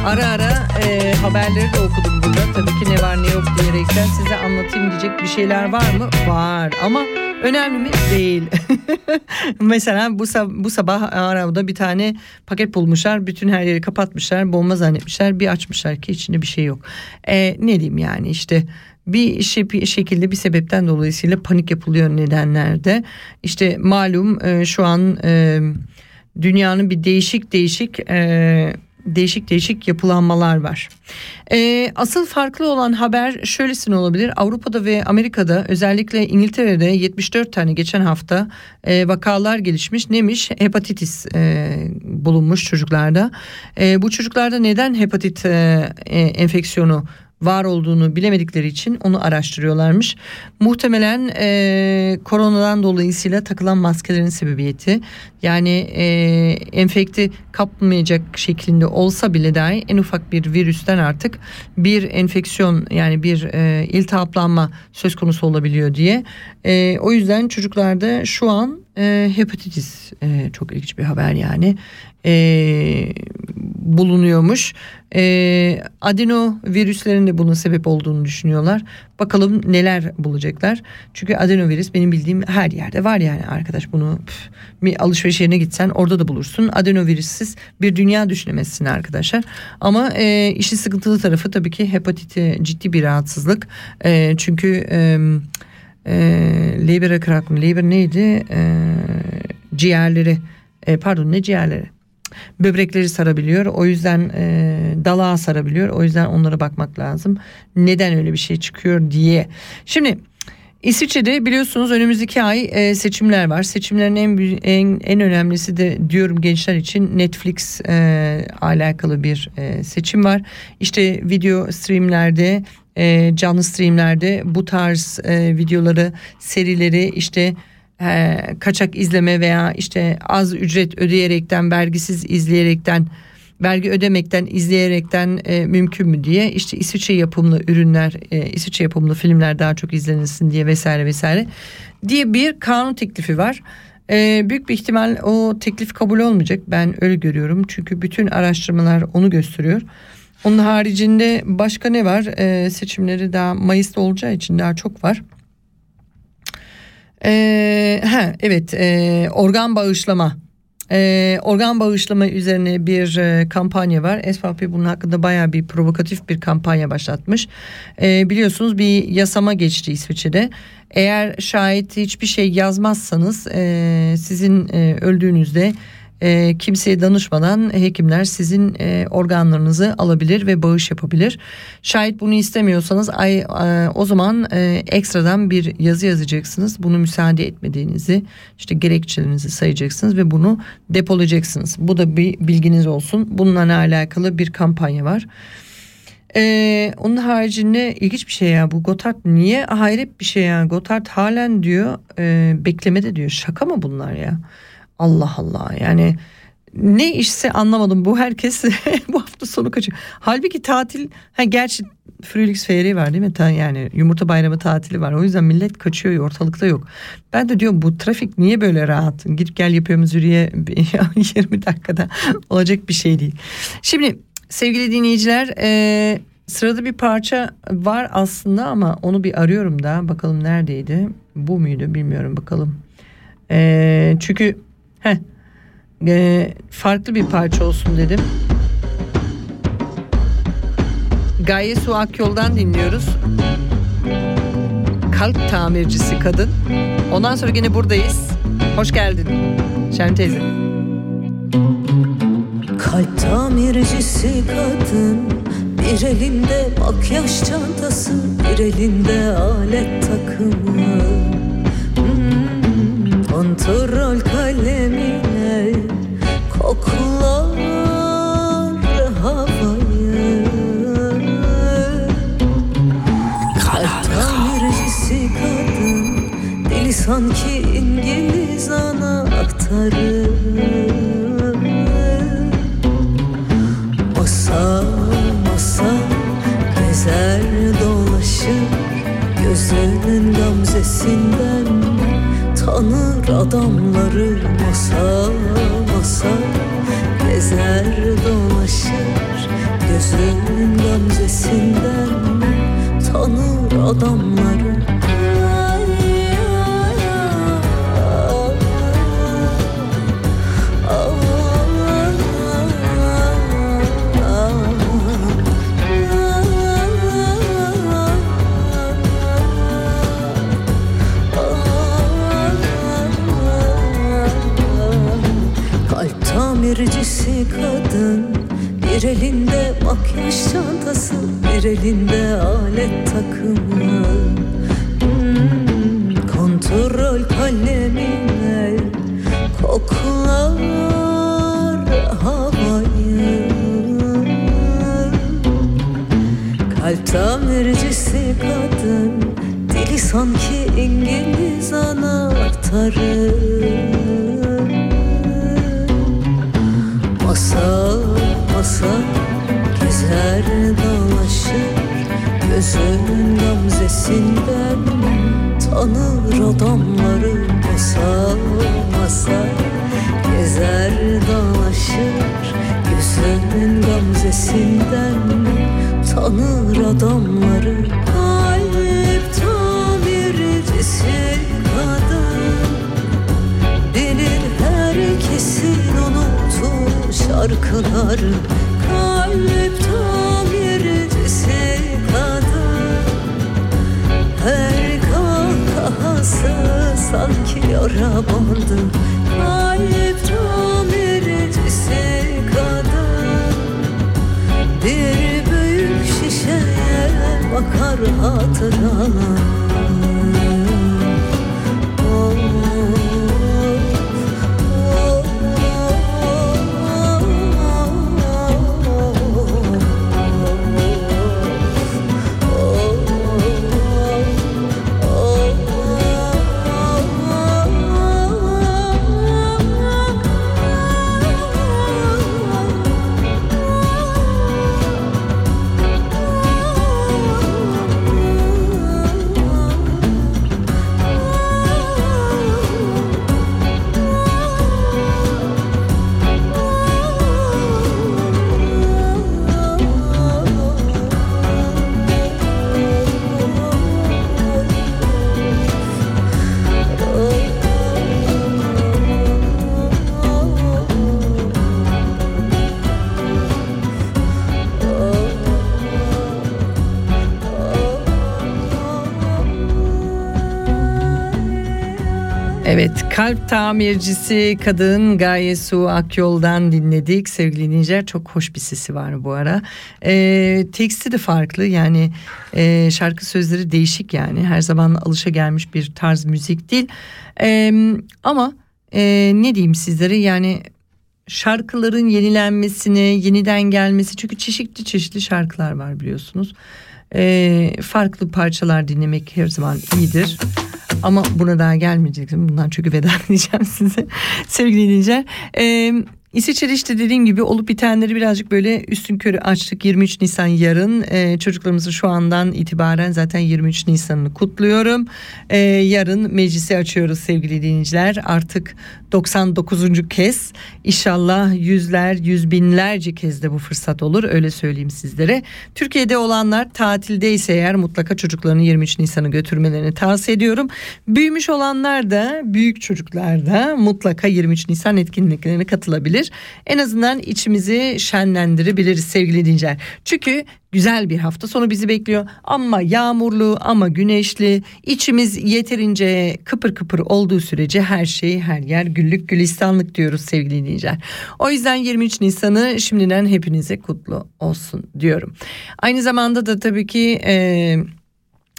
Ara ara e, haberleri de okudum burada. Tabii ki ne var ne yok diyerekten size anlatayım diyecek bir şeyler var mı? Var ama önemli mi? Değil. Mesela bu, sab- bu sabah arabada bir tane paket bulmuşlar. Bütün her yeri kapatmışlar. Bomba zannetmişler. Bir açmışlar ki içinde bir şey yok. E, ne diyeyim yani işte bir şey bir şekilde bir sebepten dolayısıyla panik yapılıyor nedenlerde. İşte malum e, şu an e, dünyanın bir değişik değişik e, değişik değişik yapılanmalar var. E, asıl farklı olan haber şöylesine olabilir. Avrupa'da ve Amerika'da özellikle İngiltere'de 74 tane geçen hafta e, vakalar gelişmiş. Neymiş? Hepatitis e, bulunmuş çocuklarda. E, bu çocuklarda neden hepatit e, e, enfeksiyonu var olduğunu bilemedikleri için onu araştırıyorlarmış. Muhtemelen e, koronadan dolayısıyla takılan maskelerin sebebiyeti yani e, enfekte kapmayacak şeklinde olsa bile dahi en ufak bir virüsten artık bir enfeksiyon yani bir e, iltihaplanma söz konusu olabiliyor diye. E, o yüzden çocuklarda şu an e, hepatitis e, çok ilginç bir haber yani e, bulunuyormuş. E, adenovirüslerin de bunun sebep olduğunu düşünüyorlar. Bakalım neler bulacaklar. Çünkü adenovirüs benim bildiğim her yerde var yani arkadaş bunu püf, bir alışveriş yerine gitsen orada da bulursun. Adenovirüssiz bir dünya düşünemezsin arkadaşlar. Ama e, işin sıkıntılı tarafı tabii ki hepatiti ciddi bir rahatsızlık. E, çünkü e, e, Leber akrak mı? Leber neydi? E, ciğerleri e, pardon ne ciğerleri? böbrekleri sarabiliyor. O yüzden e, dalağa sarabiliyor. O yüzden onlara bakmak lazım. Neden öyle bir şey çıkıyor diye. Şimdi İsviçre'de biliyorsunuz önümüzdeki ay e, seçimler var. Seçimlerin en en en önemlisi de diyorum gençler için Netflix e, alakalı bir e, seçim var. İşte video streamlerde e, canlı streamlerde bu tarz e, videoları, serileri işte e, kaçak izleme veya işte az ücret ödeyerekten, vergisiz izleyerekten, vergi ödemekten, izleyerekten e, mümkün mü diye işte İsviçre yapımlı ürünler, e, İsviçre yapımlı filmler daha çok izlenilsin diye vesaire vesaire diye bir kanun teklifi var. E, büyük bir ihtimal o teklif kabul olmayacak. Ben öyle görüyorum. Çünkü bütün araştırmalar onu gösteriyor. Onun haricinde başka ne var? E, seçimleri daha Mayıs'ta olacağı için daha çok var. Ee, ha, evet e, organ bağışlama Ee, organ bağışlama üzerine bir e, kampanya var. SVP bunun hakkında baya bir provokatif bir kampanya başlatmış. Ee, biliyorsunuz bir yasama geçti İsviçre'de. Eğer şayet hiçbir şey yazmazsanız e, sizin e, öldüğünüzde e, kimseye danışmadan hekimler sizin e, organlarınızı alabilir ve bağış yapabilir. Şayet bunu istemiyorsanız ay, e, o zaman e, ekstradan bir yazı yazacaksınız. Bunu müsaade etmediğinizi işte gerekçelerinizi sayacaksınız ve bunu depolayacaksınız. Bu da bir bilginiz olsun. Bununla alakalı bir kampanya var. Ee, onun haricinde ilginç bir şey ya bu Gotthard niye hayret bir şey ya Gotthard halen diyor e, beklemede diyor şaka mı bunlar ya Allah Allah yani ne işse anlamadım bu herkes bu hafta sonu kaçıyor. Halbuki tatil ha gerçi Frühlingsferie var değil mi? Ta, yani yumurta bayramı tatili var. O yüzden millet kaçıyor ortalıkta yok. Ben de diyorum bu trafik niye böyle rahat? Git gel yapıyoruz yürüye 20 dakikada olacak bir şey değil. Şimdi sevgili dinleyiciler e, sırada bir parça var aslında ama onu bir arıyorum da bakalım neredeydi? Bu muydu bilmiyorum bakalım. E, çünkü heh, e, farklı bir parça olsun dedim. Gaye Su Akyol'dan dinliyoruz. Kalp tamircisi kadın. Ondan sonra yine buradayız. Hoş geldin Şen teyze. Kalp tamircisi kadın Bir elinde makyaj çantası Bir elinde alet takımı Kontrol kalemine Koklar havayı tamircisi kadın Deli sanki İngiliz anahtarı. Masa masa gezer dolaşır Gözünün gamzesinden Tanır adamları masa masa Gezer dolaşır gözünün gamzesinden Tanır adamları Bir elinde makyaj çantası Bir elinde alet takımı. Hmm, Kontrol kalemine Koklar havayı. Kalp tamircisi kadın Dili sanki İngiliz anahtarı Gözünün gamzesinden tanır adamları Masa masa gezer dolaşır Gözünün gamzesinden tanır adamları. Kalp tamircisi kadın. Bilir herkesin unuttuğu şarkıları Kalp kahkahası sanki yara bandı. Kalp tamircisi kadın. Bir büyük şişeye bakar hatıralar kalp tamircisi kadın Gaye Su Akyol'dan dinledik. Sevgili dinleyiciler çok hoş bir sesi var bu ara. Ee, teksti de farklı yani e, şarkı sözleri değişik yani. Her zaman alışa gelmiş bir tarz müzik değil. Ee, ama e, ne diyeyim sizlere yani şarkıların yenilenmesine yeniden gelmesi çünkü çeşitli çeşitli şarkılar var biliyorsunuz. Ee, farklı parçalar dinlemek her zaman iyidir. Ama buna daha gelmeyecektim. Bundan çünkü veda edeceğim size. Sevgili dinleyiciler. Ee, İsviçre işte dediğim gibi olup bitenleri birazcık böyle üstün körü açtık. 23 Nisan yarın ee, çocuklarımızı şu andan itibaren zaten 23 Nisan'ını kutluyorum. Ee, yarın meclisi açıyoruz sevgili dinleyiciler. Artık 99. kez inşallah yüzler yüz binlerce kez de bu fırsat olur öyle söyleyeyim sizlere. Türkiye'de olanlar tatildeyse eğer mutlaka çocuklarını 23 Nisan'ı götürmelerini tavsiye ediyorum. Büyümüş olanlar da büyük çocuklar da mutlaka 23 Nisan etkinliklerine katılabilir. En azından içimizi şenlendirebiliriz sevgili dinleyiciler. Çünkü güzel bir hafta sonu bizi bekliyor. Ama yağmurlu ama güneşli. İçimiz yeterince kıpır kıpır olduğu sürece her şey her yer güllük gülistanlık diyoruz sevgili dinleyiciler. O yüzden 23 Nisan'ı şimdiden hepinize kutlu olsun diyorum. Aynı zamanda da tabii ki... E,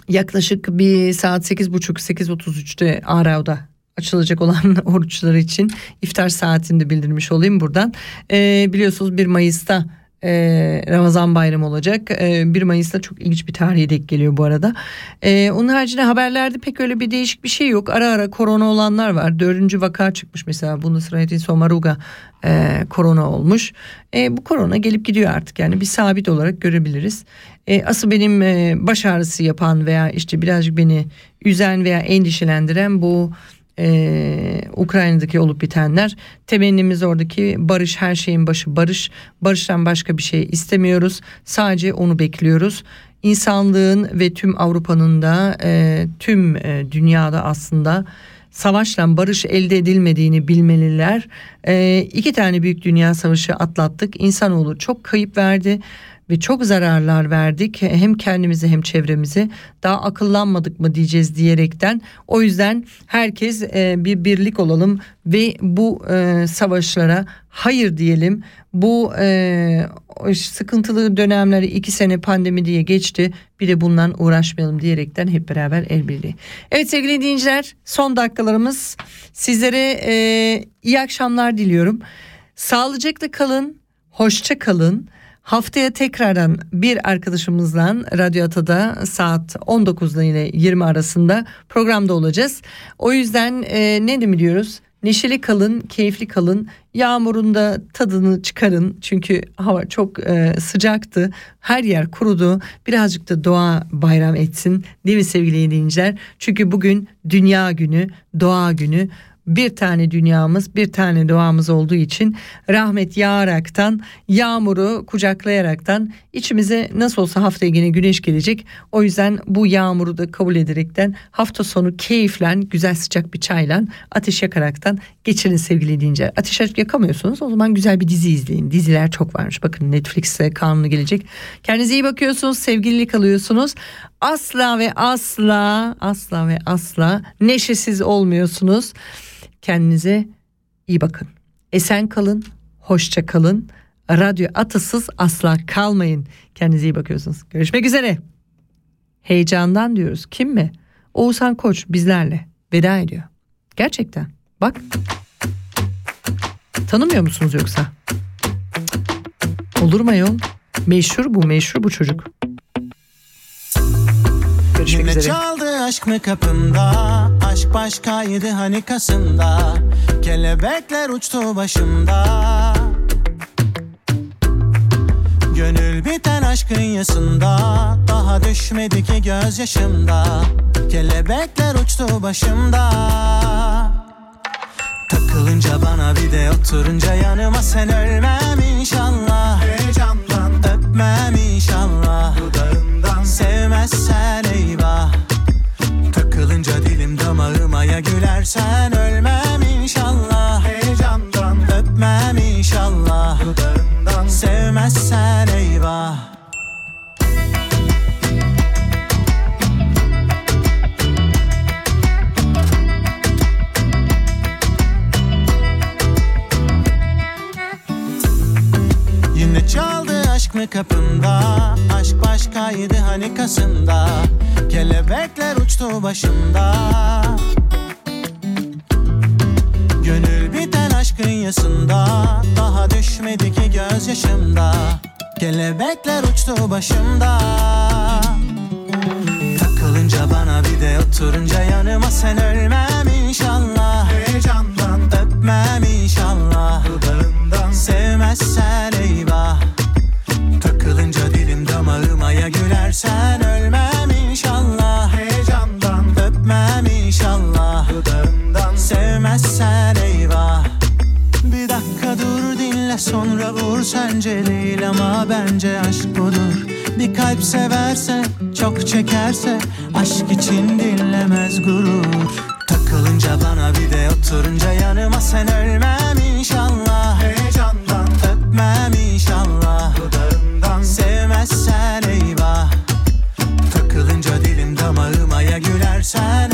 yaklaşık bir saat 8.30-8.33'te Arao'da açılacak olan oruçlar için iftar saatinde bildirmiş olayım buradan. Ee, biliyorsunuz 1 Mayıs'ta e, Ramazan bayramı olacak. E, 1 Mayıs'ta çok ilginç bir tarihe denk geliyor bu arada. E, onun haricinde haberlerde pek öyle bir değişik bir şey yok. Ara ara korona olanlar var. Dördüncü vaka çıkmış mesela. Bundesratin Somaruga e, korona olmuş. E, bu korona gelip gidiyor artık yani bir sabit olarak görebiliriz. E, asıl benim e, baş ağrısı yapan veya işte birazcık beni üzen veya endişelendiren bu e, Ukrayna'daki olup bitenler. Temennimiz oradaki barış her şeyin başı barış. Barıştan başka bir şey istemiyoruz. Sadece onu bekliyoruz. İnsanlığın ve tüm Avrupa'nın da e, tüm e, dünyada aslında savaşla barış elde edilmediğini bilmeliler. E, iki tane büyük dünya savaşı atlattık. İnsanoğlu çok kayıp verdi ve çok zararlar verdik hem kendimize hem çevremize daha akıllanmadık mı diyeceğiz diyerekten o yüzden herkes e, bir birlik olalım ve bu e, savaşlara hayır diyelim bu e, sıkıntılı dönemleri iki sene pandemi diye geçti bir de bundan uğraşmayalım diyerekten hep beraber el birliği. Evet sevgili dinleyiciler son dakikalarımız sizlere iyi akşamlar diliyorum. Sağlıcakla kalın, hoşça kalın. Haftaya tekrardan bir arkadaşımızla Radyo Ata'da saat 19 ile 20 arasında programda olacağız. O yüzden e, ne mi diyoruz? Neşeli kalın, keyifli kalın. Yağmurun da tadını çıkarın. Çünkü hava çok e, sıcaktı. Her yer kurudu. Birazcık da doğa bayram etsin. Değil mi sevgili dinleyiciler? Çünkü bugün Dünya Günü, Doğa Günü bir tane dünyamız bir tane doğamız olduğu için rahmet yağaraktan yağmuru kucaklayaraktan içimize nasıl olsa haftaya yine güneş gelecek. O yüzden bu yağmuru da kabul ederekten hafta sonu keyiflen güzel sıcak bir çayla ateş yakaraktan geçirin sevgili dinleyiciler. Ateş yakamıyorsunuz. O zaman güzel bir dizi izleyin. Diziler çok varmış. Bakın Netflix'te kanunu gelecek. Kendinize iyi bakıyorsunuz. Sevgililik kalıyorsunuz asla ve asla asla ve asla neşesiz olmuyorsunuz Kendinize iyi bakın. Esen kalın, hoşça kalın. Radyo atasız asla kalmayın. Kendinize iyi bakıyorsunuz. Görüşmek üzere. Heyecandan diyoruz. Kim mi? Oğuzhan Koç bizlerle veda ediyor. Gerçekten. Bak. Tanımıyor musunuz yoksa? Olur mu ayol? Meşhur bu, meşhur bu çocuk. Görüşmek Yine üzere. çaldı aşk mı kapımda Aşk başkaydı hani kasımda. Kelebekler uçtu başımda. Gönül biten aşkın yasında Daha düşmedi ki gözyaşımda. Kelebekler uçtu başımda. Takılınca bana bir de oturunca yanıma sen ölmem inşallah. Heyecandan öpmem inşallah. Dudağından sevmezsen eyvah. Takılınca dilim damağıma ya gülersen ölmem inşallah. Heyecandan öpmem inşallah. Dudağından. Sevmezsen eyvah aşk mı kapında? Aşk başkaydı hani kasımda. Kelebekler uçtu başımda. Gönül biten aşkın yasında Daha düşmedi ki gözyaşımda. Kelebekler uçtu başımda. Takılınca bana bir de oturunca yanıma sen ölmem inşallah. Heyecandan. Öpmem inşallah. Dudağından sevmezsen eyvah ya gülersen ölmem inşallah. Heyecandan öpmem inşallah. Dudağından sevmezsen eyvah. Bir dakika dur dinle sonra vur. Sence değil ama bence aşk budur Bir kalp severse çok çekerse aşk için dinlemez gurur. Takılınca bana bir de oturunca yanıma sen ölmem inşallah. Heyecandan öpmem ya